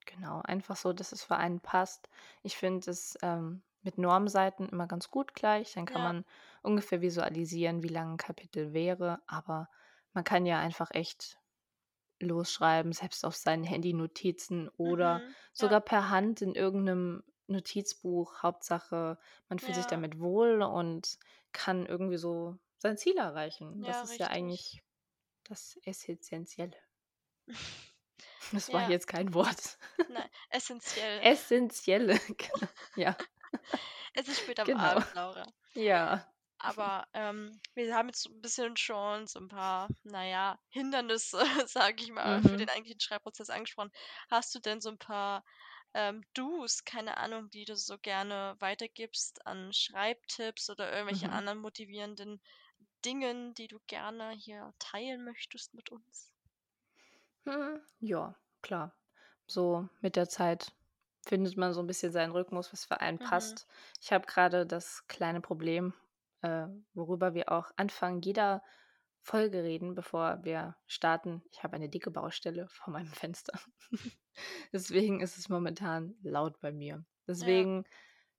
A: Genau, einfach so, dass es für einen passt. Ich finde es, ähm, mit Normseiten immer ganz gut gleich. Dann kann
B: Ja.
A: man ungefähr visualisieren, wie lang 'n Kapitel wäre, aber man kann ja einfach echt losschreiben, selbst auf seinen Handynotizen oder
B: Mhm. Ja.
A: sogar per Hand in irgend 'nem Notizbuch. Hauptsache, man fühlt sich
B: Ja.
A: damit wohl und kann irgendwie so sein Ziel erreichen. Das
B: Ja,
A: ist ja
B: richtig.
A: eigentlich das Essenzielle. Das war
B: Ja.
A: jetzt kein Wort.
B: Nein, essenziell.
A: Essenzielle, genau, ja.
B: Es ist spät am
A: Genau.
B: Abend, Laura.
A: Ja.
B: Aber, ähm, wir haben jetzt so 'n bisschen schon so 'n paar, na ja, Hindernisse, sage ich mal, für
A: Mhm.
B: den eigentlichen Schreibprozess angesprochen. Hast du denn so 'n paar, ähm, Dos, keine Ahnung, die du so gerne weitergibst an Schreibtipps oder irgendwelche
A: Mhm.
B: anderen motivierenden Dingen, die du gerne hier teilen möchtest mit uns?
A: Hm, ja, klar. So mit der Zeit findet man so 'n bisschen seinen Rhythmus, was für einen
B: Mhm.
A: passt. Ich habe grade das kleine Problem, äh, worüber wir auch Anfang jeder Folge reden, bevor wir starten. Ich habe eine dicke Baustelle vor meinem Fenster. Deswegen ist es momentan laut bei mir.
B: Ja.
A: Deswegen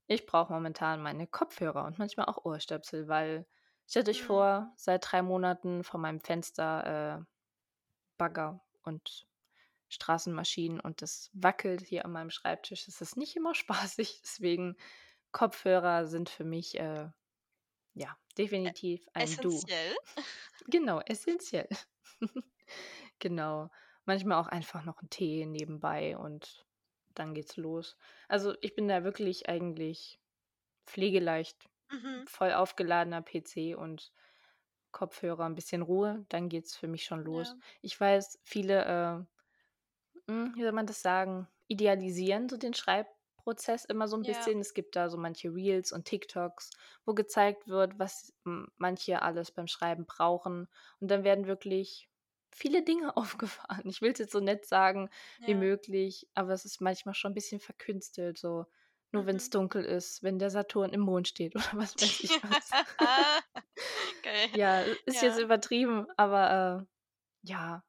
A: ich brauche momentan meine Kopfhörer und manchmal auch Ohrstöpsel, weil stellt euch
B: Mhm.
A: vor, seit 3 Monaten vor meinem Fenster, äh, Bagger und Straßenmaschinen und das wackelt hier an meinem Schreibtisch. Es ist nicht immer spaßig, deswegen Kopfhörer sind für mich, äh, ja, definitiv ein Do.
B: essenziell.
A: Genau, essenziell. Genau. Manchmal auch einfach noch 'n Tee nebenbei und dann geht's los. Also, ich bin da wirklich eigentlich pflegeleicht,
B: Mhm.
A: voll aufgeladener PC und Kopfhörer, 'n bisschen Ruhe, dann geht's für mich schon los.
B: Ja.
A: Ich weiß, viele, äh hm, wie soll man das sagen, idealisieren so den Schreibprozess immer so 'n
B: Ja.
A: bisschen. Es gibt da so manche Reels und TikToks, wo gezeigt wird, was manche alles beim Schreiben brauchen. Und dann werden wirklich viele Dinge aufgefahren. Ich will's jetzt so nett sagen wie
B: Ja.
A: möglich, aber es ist manchmal schon 'n bisschen verkünstelt, so nur
B: Mhm.
A: dunkel ist, wenn der Saturn im Mond steht oder was weiß ich was.
B: Geil.
A: Ja, ist jetzt
B: Ja.
A: übertrieben, aber, äh, ja.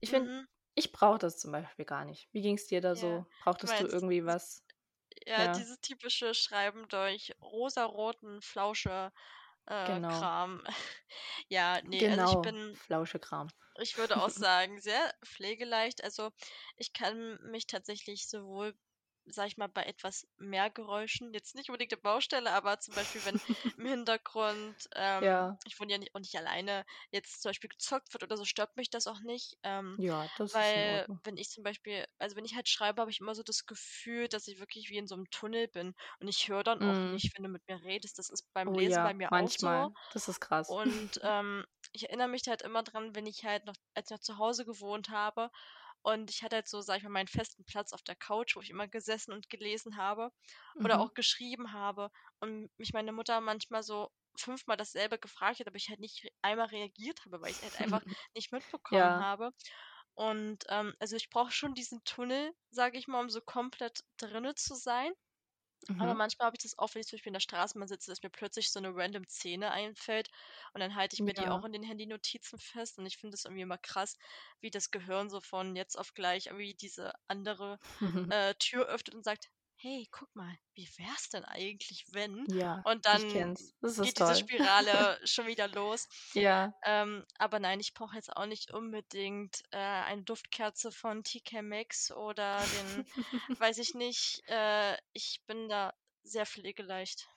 A: Ich finde,
B: Mhm.
A: ich brauche das zum Beispiel gar nicht. Wie ging's dir da
B: Ja,
A: so? Brauchtest du irgendwie was?
B: Ja,
A: Ja.
B: dieses typische Schreiben durch rosaroten Flausche äh,
A: Genau.
B: Kram. Ja, ne, also ich
A: Genau,
B: bin
A: Flauschekram.
B: ich würde auch sagen, sehr pflegeleicht. Also, ich kann mich tatsächlich sowohl, sage ich mal, bei etwas mehr Geräuschen, jetzt nicht unbedingt 'ne Baustelle, aber zum Beispiel, wenn im Hintergrund, ähm
A: Ja.
B: ich wohne ja ni auch nicht alleine, jetzt zum Beispiel gezockt wird oder so, stört mich das auch nicht, ähm,
A: Ja, das ist
B: weil
A: Ordnung.
B: wenn ich zum Beispiel also, wenn ich halt schreibe, habe ich immer so das Gefühl, dass ich wirklich wie in so 'nem Tunnel bin und ich höre dann auch
A: Mhm.
B: nicht, wenn du mit mir redest. Das ist beim
A: Oh
B: Lesen bei
A: ja,
B: mir auch so
A: manchmal. Das ist krass.
B: und, ähm, ich erinnere mich da halt immer dran, wenn ich halt noch als ich noch zu Hause gewohnt habe und ich hatte halt so, sage ich mal, meinen festen Platz auf der Couch, wo ich immer gesessen und gelesen habe oder
A: Mhm.
B: auch geschrieben habe und mich meine Mutter manchmal so fünfmal dasselbe gefragt hat, aber ich halt nicht einmal reagiert habe, weil ich's halt einfach nicht mitbekommen
A: Ja.
B: habe. Und, ähm, also, ich brauche schon diesen Tunnel, sage ich mal, um so komplett drinnen zu sein. Aber
A: Mhm.
B: manchmal habe ich das auch, wenn ich zum Beispiel in der Straßenbahn sitze, dass mir plötzlich so 'ne random Szene einfällt und dann halte ich mir die auch
A: Ja.
B: in den Handynotizen fest und ich finde das irgendwie immer krass, wie das Gehirn so von jetzt auf gleich irgendwie diese andere, äh, Tür öffnet und sagt: „Hey, guck mal, wie wär's denn eigentlich, wenn?“
A: Ja,
B: Und dann geht diese
A: toll.
B: Spirale schon wieder los.
A: Ja.
B: Ähm, aber nein, ich brauche jetzt auch nicht unbedingt, äh, eine Duftkerze von TK Maxx oder den weiß ich nicht. Äh, ich bin da sehr pflegeleicht.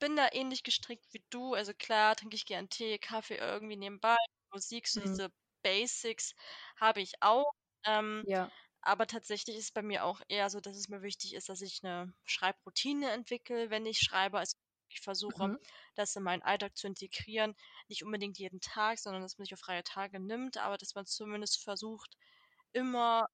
B: Bin da ähnlich gestrickt wie du. Also, klar trinke ich gern Tee, Kaffee irgendwie nebenbei, Musik, so
A: Mhm.
B: diese Basics habe ich auch, Ähm,
A: Ja.
B: Aber tatsächlich ist es bei mir auch eher so, dass es mir wichtig ist, dass ich 'ne Schreibroutine entwickle, wenn ich schreibe. Also, ich versuche,
A: Mhm.
B: das in meinen Alltag zu integrieren. Nicht unbedingt jeden Tag, sondern dass man sich auch freie Tage nimmt, aber dass man zumindest versucht, immer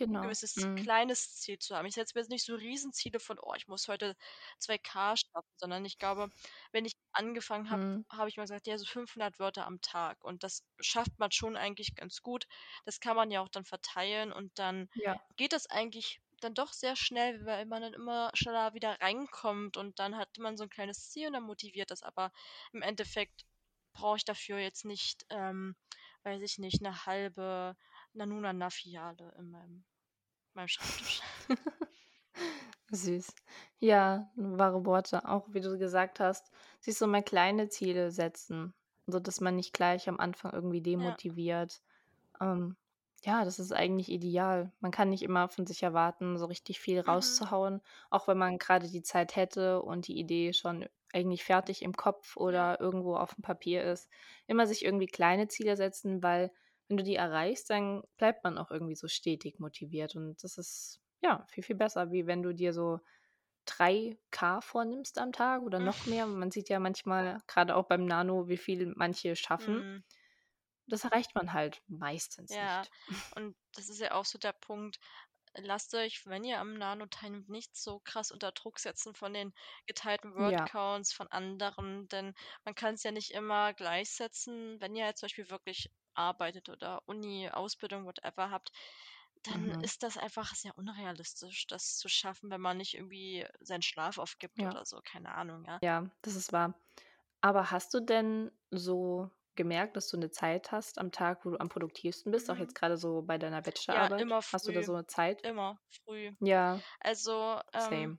A: Genau.
B: gewisses
A: Mhm.
B: kleines Ziel zu haben. Ich setze mir jetzt nicht so Riesenziele von: „Oh, ich muss heute 2K schaffen“, sondern ich glaube, wenn ich angefangen habe,
A: Mhm.
B: habe ich immer gesagt: „Ja, so 500 Wörter am Tag.“ Und das schafft man schon eigentlich ganz gut. Das kann man ja auch dann verteilen und dann
A: Ja.
B: geht das eigentlich dann doch sehr schnell, weil man dann immer schneller wieder reinkommt und dann hat man so 'n kleines Ziel und dann motiviert das. Aber im Endeffekt brauche ich dafür jetzt nicht, ähm, weiß ich nicht, 'ne halbe Nanunana-Filiale in meinem meinem Schreibtisch.
A: Süß. Ja, wahre Worte. Auch wie du gesagt hast, sich so mal kleine Ziele setzen, sodass man nicht gleich am Anfang irgendwie
B: Ja.
A: demotiviert. Ähm, ja, das ist eigentlich ideal. Man kann nicht immer von sich erwarten, so richtig viel
B: Mhm.
A: rauszuhauen, auch wenn man grade die Zeit hätte und die Idee schon eigentlich fertig im Kopf
B: Ja.
A: oder irgendwo auf'm Papier ist. Immer sich irgendwie kleine Ziele setzen, weil wenn du die erreichst, dann bleibt man auch irgendwie so stetig motiviert und das ist, ja, viel, viel besser, wie wenn du dir so 3K vornimmst am Tag oder noch mehr. Man sieht ja manchmal, grade auch beim Nano, wie viel manche schaffen.
B: Mhm.
A: Das erreicht man halt meistens
B: Ja,
A: nicht.
B: und das ist ja auch so der Punkt. Lasst euch, wenn ihr am Nano teilnehmt, nicht so krass unter Druck setzen von den geteilten
A: Ja.
B: Word-Counts von anderen, denn man kann's ja nicht immer gleichsetzen. Wenn ihr halt zum Beispiel wirklich arbeitet oder Uni, Ausbildung, whatever habt, dann
A: Mhm.
B: ist das einfach sehr unrealistisch, das zu schaffen, wenn man nicht irgendwie seinen Schlaf aufgibt
A: Ja.
B: oder so, keine Ahnung, ja.
A: Ja, das ist wahr. Aber hast du denn so gemerkt, dass du 'ne Zeit hast am Tag, wo du am produktivsten bist, auch
B: Mhm.
A: jetzt grade so bei deiner
B: Ja,
A: Bachelorarbeit?
B: immer
A: Hast du da
B: früh.
A: so 'ne Zeit?
B: Immer früh.
A: Ja.
B: Also, ähm,
A: Same.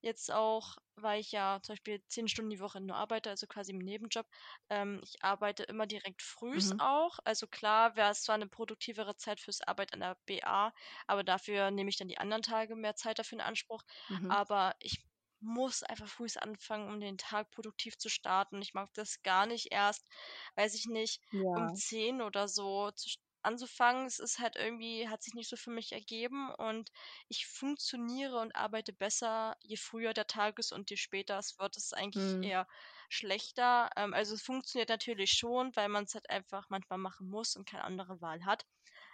B: Jetzt auch, weil ich ja zum Beispiel 10 Stunden die Woche nur arbeite, also quasi im Nebenjob. Ähm, ich arbeite immer direkt frühs
A: Mhm.
B: auch. Also klar wär's zwar 'ne produktivere Zeit fürs Arbeit an der BA, aber dafür nehme ich dann die anderen Tage mehr Zeit dafür in Anspruch.
A: Mhm.
B: Aber ich muss einfach frühs anfangen, um den Tag produktiv zu starten. Ich mag das gar nicht erst, weiß ich nicht, um
A: Ja.
B: 10 oder so zu st anzufangen. Es ist halt irgendwie hat sich nicht so für mich ergeben und ich funktioniere und arbeite besser, je früher der Tag ist und je später es wird, ist eigentlich
A: Mhm.
B: eher schlechter. Ähm, also es funktioniert natürlich schon, weil man's halt einfach manchmal machen muss und keine andere Wahl hat.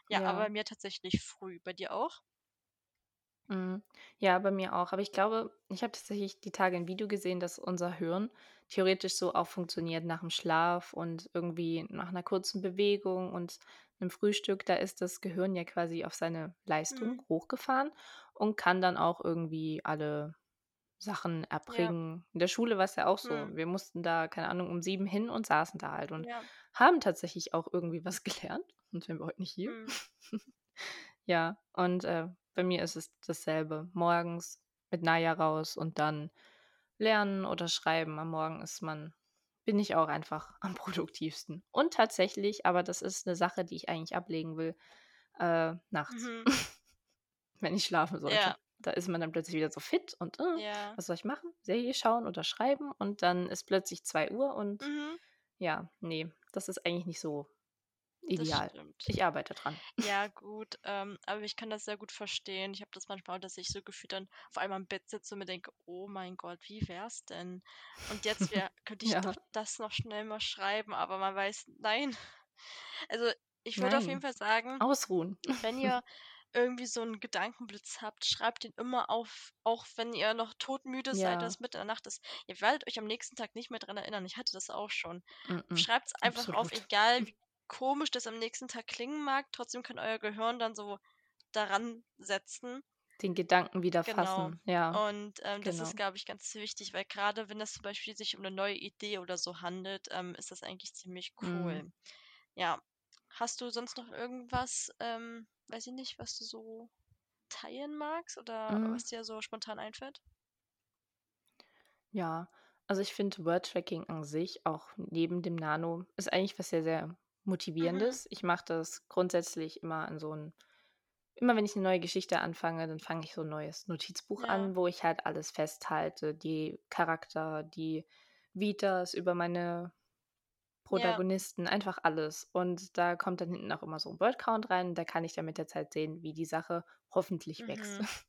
B: Ja, aber
A: Ja.
B: bei mir tatsächlich früh. Bei dir auch?
A: Mhm. Ja, bei mir auch. Aber ich glaube, ich habe tatsächlich die Tage 'n Video gesehen, dass unser Hirn theoretisch so auch funktioniert nach'm Schlaf und irgendwie nach 'ner kurzen Bewegung und 'nem Frühstück. Da ist das Gehirn ja quasi auf seine Leistung
B: Mhm.
A: hochgefahren und kann dann auch irgendwie alle Sachen
B: Ja.
A: erbringen. In der Schule war's ja auch so.
B: Mhm.
A: Wir mussten da, keine Ahnung, um 7 hin und saßen da halt und
B: Ja.
A: haben tatsächlich auch irgendwie was gelernt, sonst wären wir heute nicht hier.
B: Mhm.
A: Ja, und, äh, bei mir ist es dasselbe. Morgens mit Naja raus und dann lernen oder schreiben. Am Morgen ist man bin ich auch einfach am produktivsten. Und tatsächlich, aber das ist 'ne Sache, die ich eigentlich ablegen will, äh, nachts,
B: Mhm.
A: wenn ich schlafen sollte.
B: Ja.
A: Da ist man dann plötzlich wieder so fit und, äh:
B: Ja.
A: „Was soll ich machen? Serie schauen oder schreiben?“ Und dann ist plötzlich 2:00 und
B: Mhm.
A: ja, ne, das ist eigentlich nicht so ideal. Ich arbeite dran.
B: Ja gut, ähm, aber ich kann das sehr gut verstehen. Ich habe das manchmal, dass ich so gefühlt dann auf einmal im Bett sitze und mir denke: „Oh mein Gott, wie wär's denn? Und jetzt wär könnte ich doch
A: Ja.
B: das noch schnell mal schreiben“, aber man weiß, nein. Also, ich würde auf jeden Fall sagen,
A: ausruhen.
B: wenn ihr irgendwie so 'n Gedankenblitz habt, schreibt ihn immer auf, auch wenn ihr noch todmüde seid,
A: Ja.
B: weil's mitten in der Nacht ist. Ihr werdet euch am nächsten Tag nicht mehr dran erinnern. Ich hatte das auch schon.
A: Mm-mm,
B: Schreibt's einfach auf,
A: absolut.
B: egal wie komisch das am nächsten Tag klingen mag, trotzdem kann euer Gehirn dann so daran setzen.
A: Den Gedanken wieder
B: Genau.
A: fassen. Ja,
B: Und, ähm, das ist,
A: genau.
B: glaube ich, ganz wichtig, weil grade wenn das zum Beispiel sich um 'ne neue Idee oder so handelt, ähm, ist das eigentlich ziemlich
A: Mhm.
B: cool. Ja. Hast du sonst noch irgendwas, ähm, weiß ich nicht, was du so teilen magst oder
A: Mhm.
B: was dir so spontan einfällt?
A: Ja, also ich finde Wordtracking an sich, auch neben dem Nano, ist eigentlich was sehr, sehr
B: Mhm.
A: Motivierendes. Ich mache das grundsätzlich immer an so 'n immer wenn ich 'ne neue Geschichte anfange, dann fange ich so 'n neues Notizbuch
B: Ja.
A: an, wo ich halt alles festhalte, die Charakter, die Vitas über meine Protagonisten, einfach alles. Und da kommt dann hinten auch immer so ein Wordcount rein. Da kann ich dann mit der Zeit sehen, wie die Sache hoffentlich wächst.
B: Mhm.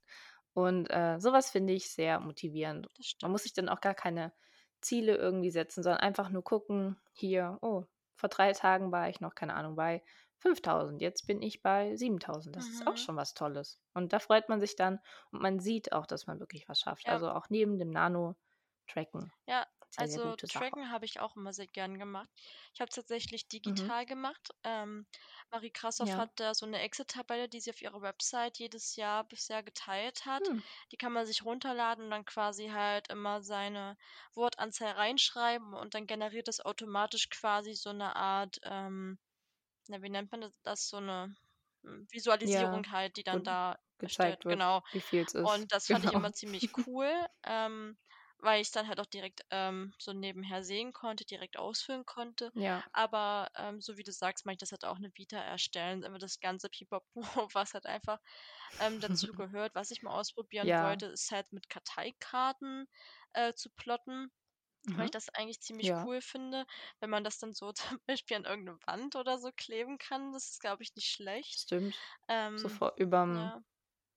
A: Und äh, sowas finde ich sehr motivierend. Man muss sich dann auch gar keine Ziele irgendwie setzen, sondern einfach nur gucken, hier, oh, vor drei Tagen war ich noch, keine Ahnung, bei 5000, jetzt bin ich bei 7000. Das ist auch
B: Mhm.
A: schon was Tolles. Und da freut man sich dann und man sieht auch, dass man wirklich was schafft.
B: Ja.
A: Also auch neben dem Nano-Tracken.
B: Ja,
A: Sehr, sehr
B: also
A: gute Sache.
B: Tracken habe ich auch immer sehr gern gemacht. Ich habe es tatsächlich
A: Mhm.
B: digital gemacht. Ähm, Marie Krassoff
A: Ja.
B: hat da so eine Excel-Tabelle, die sie auf ihrer Website jedes Jahr bisher geteilt hat.
A: Hm.
B: Die kann man sich runterladen und dann quasi halt immer seine Wortanzahl reinschreiben und dann generiert es automatisch quasi so eine Art, ähm, na, wie nennt man das, das so eine hm, Visualisierung halt, die dann
A: wo
B: da
A: gezeigt wird,
B: Genau.
A: wie viel es ist.
B: Und das fand ich
A: Genau.
B: immer ziemlich cool, ähm, weil ich es dann halt auch direkt ähm, so nebenher sehen konnte, direkt ausfüllen konnte.
A: Ja.
B: Aber ähm, so wie du sagst, mache ich das halt auch eine Vita erstellen, einfach das ganze Pipapo, was halt einfach ähm, dazu gehört. Was ich mal ausprobieren
A: Ja.
B: wollte, ist halt mit Karteikarten äh, zu plotten. Weil ich
A: Mhm.
B: das eigentlich ziemlich
A: Ja.
B: cool finde, wenn man das dann so zum Beispiel an irgendeine Wand oder so kleben kann. Das ist, glaube ich, nicht schlecht.
A: Stimmt.
B: Ähm,
A: Sofort überm,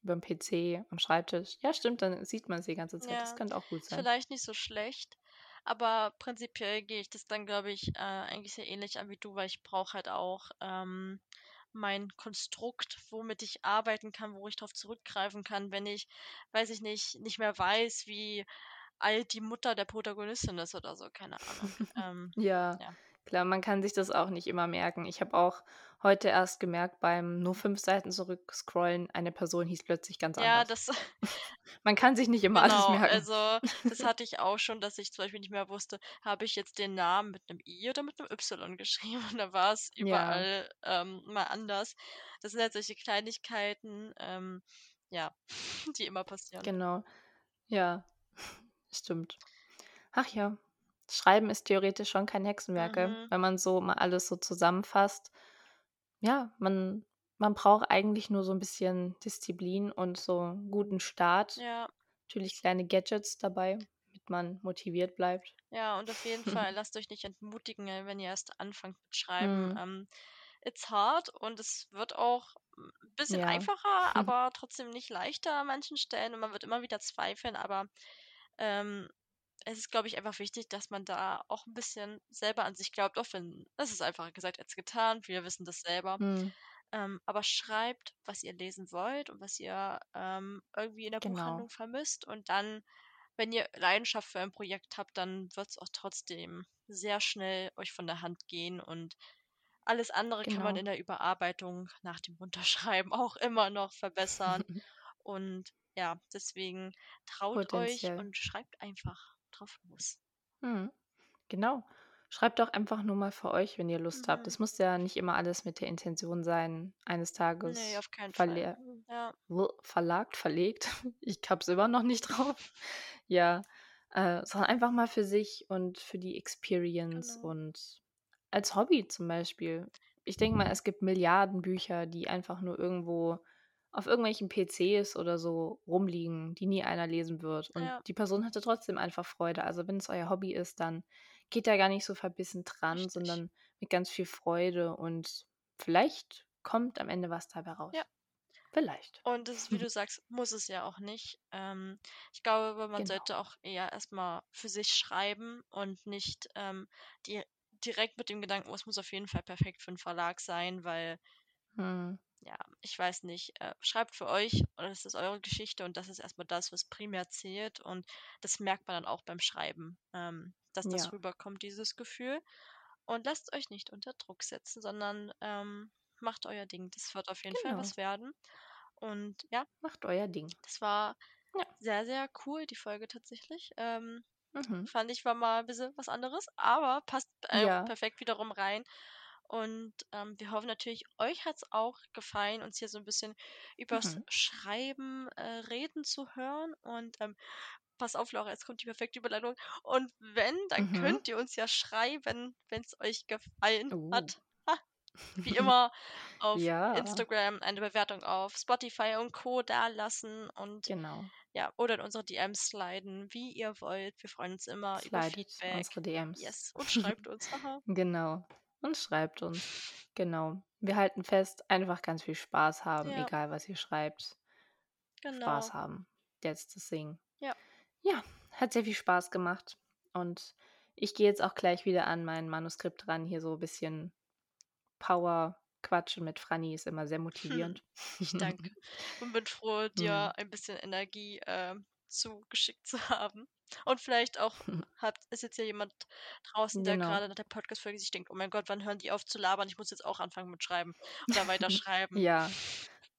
A: überm PC, am Schreibtisch. Ja, stimmt, dann sieht man es die ganze Zeit. Das
B: Ja,
A: könnte auch gut sein.
B: vielleicht nicht so schlecht, aber prinzipiell gehe ich das dann, glaube ich, äh, eigentlich sehr ähnlich an wie du, weil ich brauche halt auch ähm, mein Konstrukt, womit ich arbeiten kann, wo ich darauf zurückgreifen kann, wenn ich, weiß ich nicht, nicht mehr weiß, wie alt die Mutter der Protagonistin ist oder so, keine Ahnung. Ähm,
A: Ja,
B: ja.
A: Klar, man kann sich das auch nicht immer merken. Ich habe auch heute erst gemerkt, beim nur fünf Seiten zurückscrollen, eine Person hieß plötzlich ganz
B: Ja,
A: anders.
B: das,
A: Man kann sich nicht immer alles
B: genau,
A: merken.
B: also das hatte ich auch schon, dass ich zum Beispiel nicht mehr wusste, habe ich jetzt den Namen mit einem I oder mit einem Y geschrieben? Und da war es
A: Ja,
B: überall ähm, mal anders. Das sind halt solche Kleinigkeiten, ähm, ja, die immer passieren.
A: genau. Ja, stimmt. Ach ja, Schreiben ist theoretisch schon kein Hexenwerk, gell?
B: Mhm.
A: wenn man so mal alles so zusammenfasst. Ja, man, man braucht eigentlich nur so ein bisschen Disziplin und so einen guten Start.
B: Ja,
A: Natürlich kleine Gadgets dabei, damit man motiviert bleibt.
B: ja, und auf jeden Fall lasst euch nicht entmutigen, äh, wenn ihr erst anfangt mit Schreiben.
A: Hm,
B: Ähm, it's hard und es wird auch ein bisschen
A: ja.
B: einfacher, aber trotzdem nicht leichter an manchen Stellen und man wird immer wieder zweifeln, aber ähm, es ist, glaube ich, einfach wichtig, dass man da auch ein bisschen selber an sich glaubt, auch wenn es ist einfacher gesagt als getan. Wir wissen das selber.
A: Hm,
B: Ähm, aber schreibt, was ihr lesen wollt und was ihr ähm, irgendwie in der
A: genau.
B: Buchhandlung vermisst. Und dann, wenn ihr Leidenschaft für ein Projekt habt, dann wird es auch trotzdem sehr schnell euch von der Hand gehen. Und alles andere kann man
A: Genau.
B: in der Überarbeitung nach dem Runterschreiben auch immer noch verbessern. Und ja, deswegen traut euch
A: Potenziell.
B: und schreibt einfach drauf los.
A: Hm, genau. Schreibt doch einfach nur mal für euch, wenn ihr Lust habt.
B: Mhm.
A: Es muss ja nicht immer alles mit der Intention sein, eines
B: Nee,
A: Tages
B: auf keinen Fall.
A: verle
B: Ja,
A: verlagt, verlegt. Ich hab's immer noch nicht drauf. Ja, äh, sondern einfach mal für sich und für die Experience
B: genau.
A: und als Hobby zum Beispiel. Ich denke mal, es gibt Milliarden Bücher, die einfach nur irgendwo auf irgendwelchen PCs oder so rumliegen, die nie einer lesen wird. Und
B: Ja,
A: die Person hatte trotzdem einfach Freude. Also wenn es euer Hobby ist, dann geht da gar nicht so verbissen dran,
B: richtig.
A: sondern mit ganz viel Freude und vielleicht kommt am Ende was dabei raus.
B: Ja.
A: Vielleicht.
B: Und das ist, wie du sagst, muss es ja auch nicht. Ähm, ich glaube, man
A: Genau.
B: sollte auch eher erstmal für sich schreiben und nicht ähm, die, direkt mit dem Gedanken, oh, es muss auf jeden Fall perfekt für einen Verlag sein, weil,
A: Hm.
B: ja, ich weiß nicht, äh, schreibt für euch und das ist eure Geschichte und das ist erstmal das, was primär zählt und das merkt man dann auch beim Schreiben, ähm, dass das
A: Ja,
B: rüberkommt, dieses Gefühl. Und lasst euch nicht unter Druck setzen, sondern ähm, macht euer Ding. Das wird auf jeden Fall
A: genau.
B: was werden. Und ja,
A: Macht euer Ding.
B: das war
A: Ja.
B: sehr, sehr cool, die Folge tatsächlich. Ähm,
A: Mhm.
B: fand ich war mal ein bisschen was anderes, aber passt äh,
A: Ja.
B: perfekt wiederum rein. Und ähm, wir hoffen natürlich, euch hat es auch gefallen, uns hier so ein bisschen übers
A: Mhm.
B: Schreiben äh, reden zu hören. Und ähm, pass auf, Laura, jetzt kommt die perfekte Überleitung. Und wenn, dann
A: Mhm.
B: könnt ihr uns ja schreiben, wenn es euch gefallen
A: Uh.
B: hat. Ha, wie immer auf
A: Ja.
B: Instagram eine Bewertung auf Spotify und Co. dalassen und
A: Genau.
B: ja, oder in unsere DMs sliden, wie ihr wollt. Wir freuen uns immer über
A: Slidet
B: Feedback.
A: unsere DMs.
B: Yes. Und schreibt uns. Haha.
A: Genau. Und schreibt uns. Genau. Wir halten fest, einfach ganz viel Spaß haben,
B: Ja.
A: egal was ihr schreibt.
B: Genau.
A: Spaß haben. That's the thing.
B: Ja.
A: Ja, hat sehr viel Spaß gemacht. Und ich gehe jetzt auch gleich wieder an mein Manuskript ran. Hier so ein bisschen Power quatschen mit Franny ist immer sehr motivierend.
B: Ich danke. Und bin froh, dir
A: Mhm.
B: ein bisschen Energie ähm, zugeschickt zu haben. Und vielleicht auch hat, ist jetzt ja jemand draußen, der
A: Genau.
B: gerade nach der Podcast-Folge sich denkt, oh mein Gott, wann hören die auf zu labern? Ich muss jetzt auch anfangen mit Schreiben oder weiterschreiben.
A: Ja,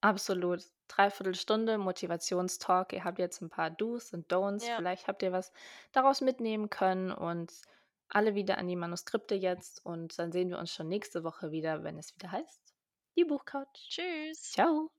A: absolut. Dreiviertel Stunde Motivationstalk. Ihr habt jetzt ein paar Do's und Don'ts.
B: Ja.
A: Vielleicht habt ihr was daraus mitnehmen können und alle wieder an die Manuskripte jetzt. Und dann sehen wir uns schon nächste Woche wieder, wenn es wieder heißt, die Buchcouch.
B: Tschüss.
A: Ciao.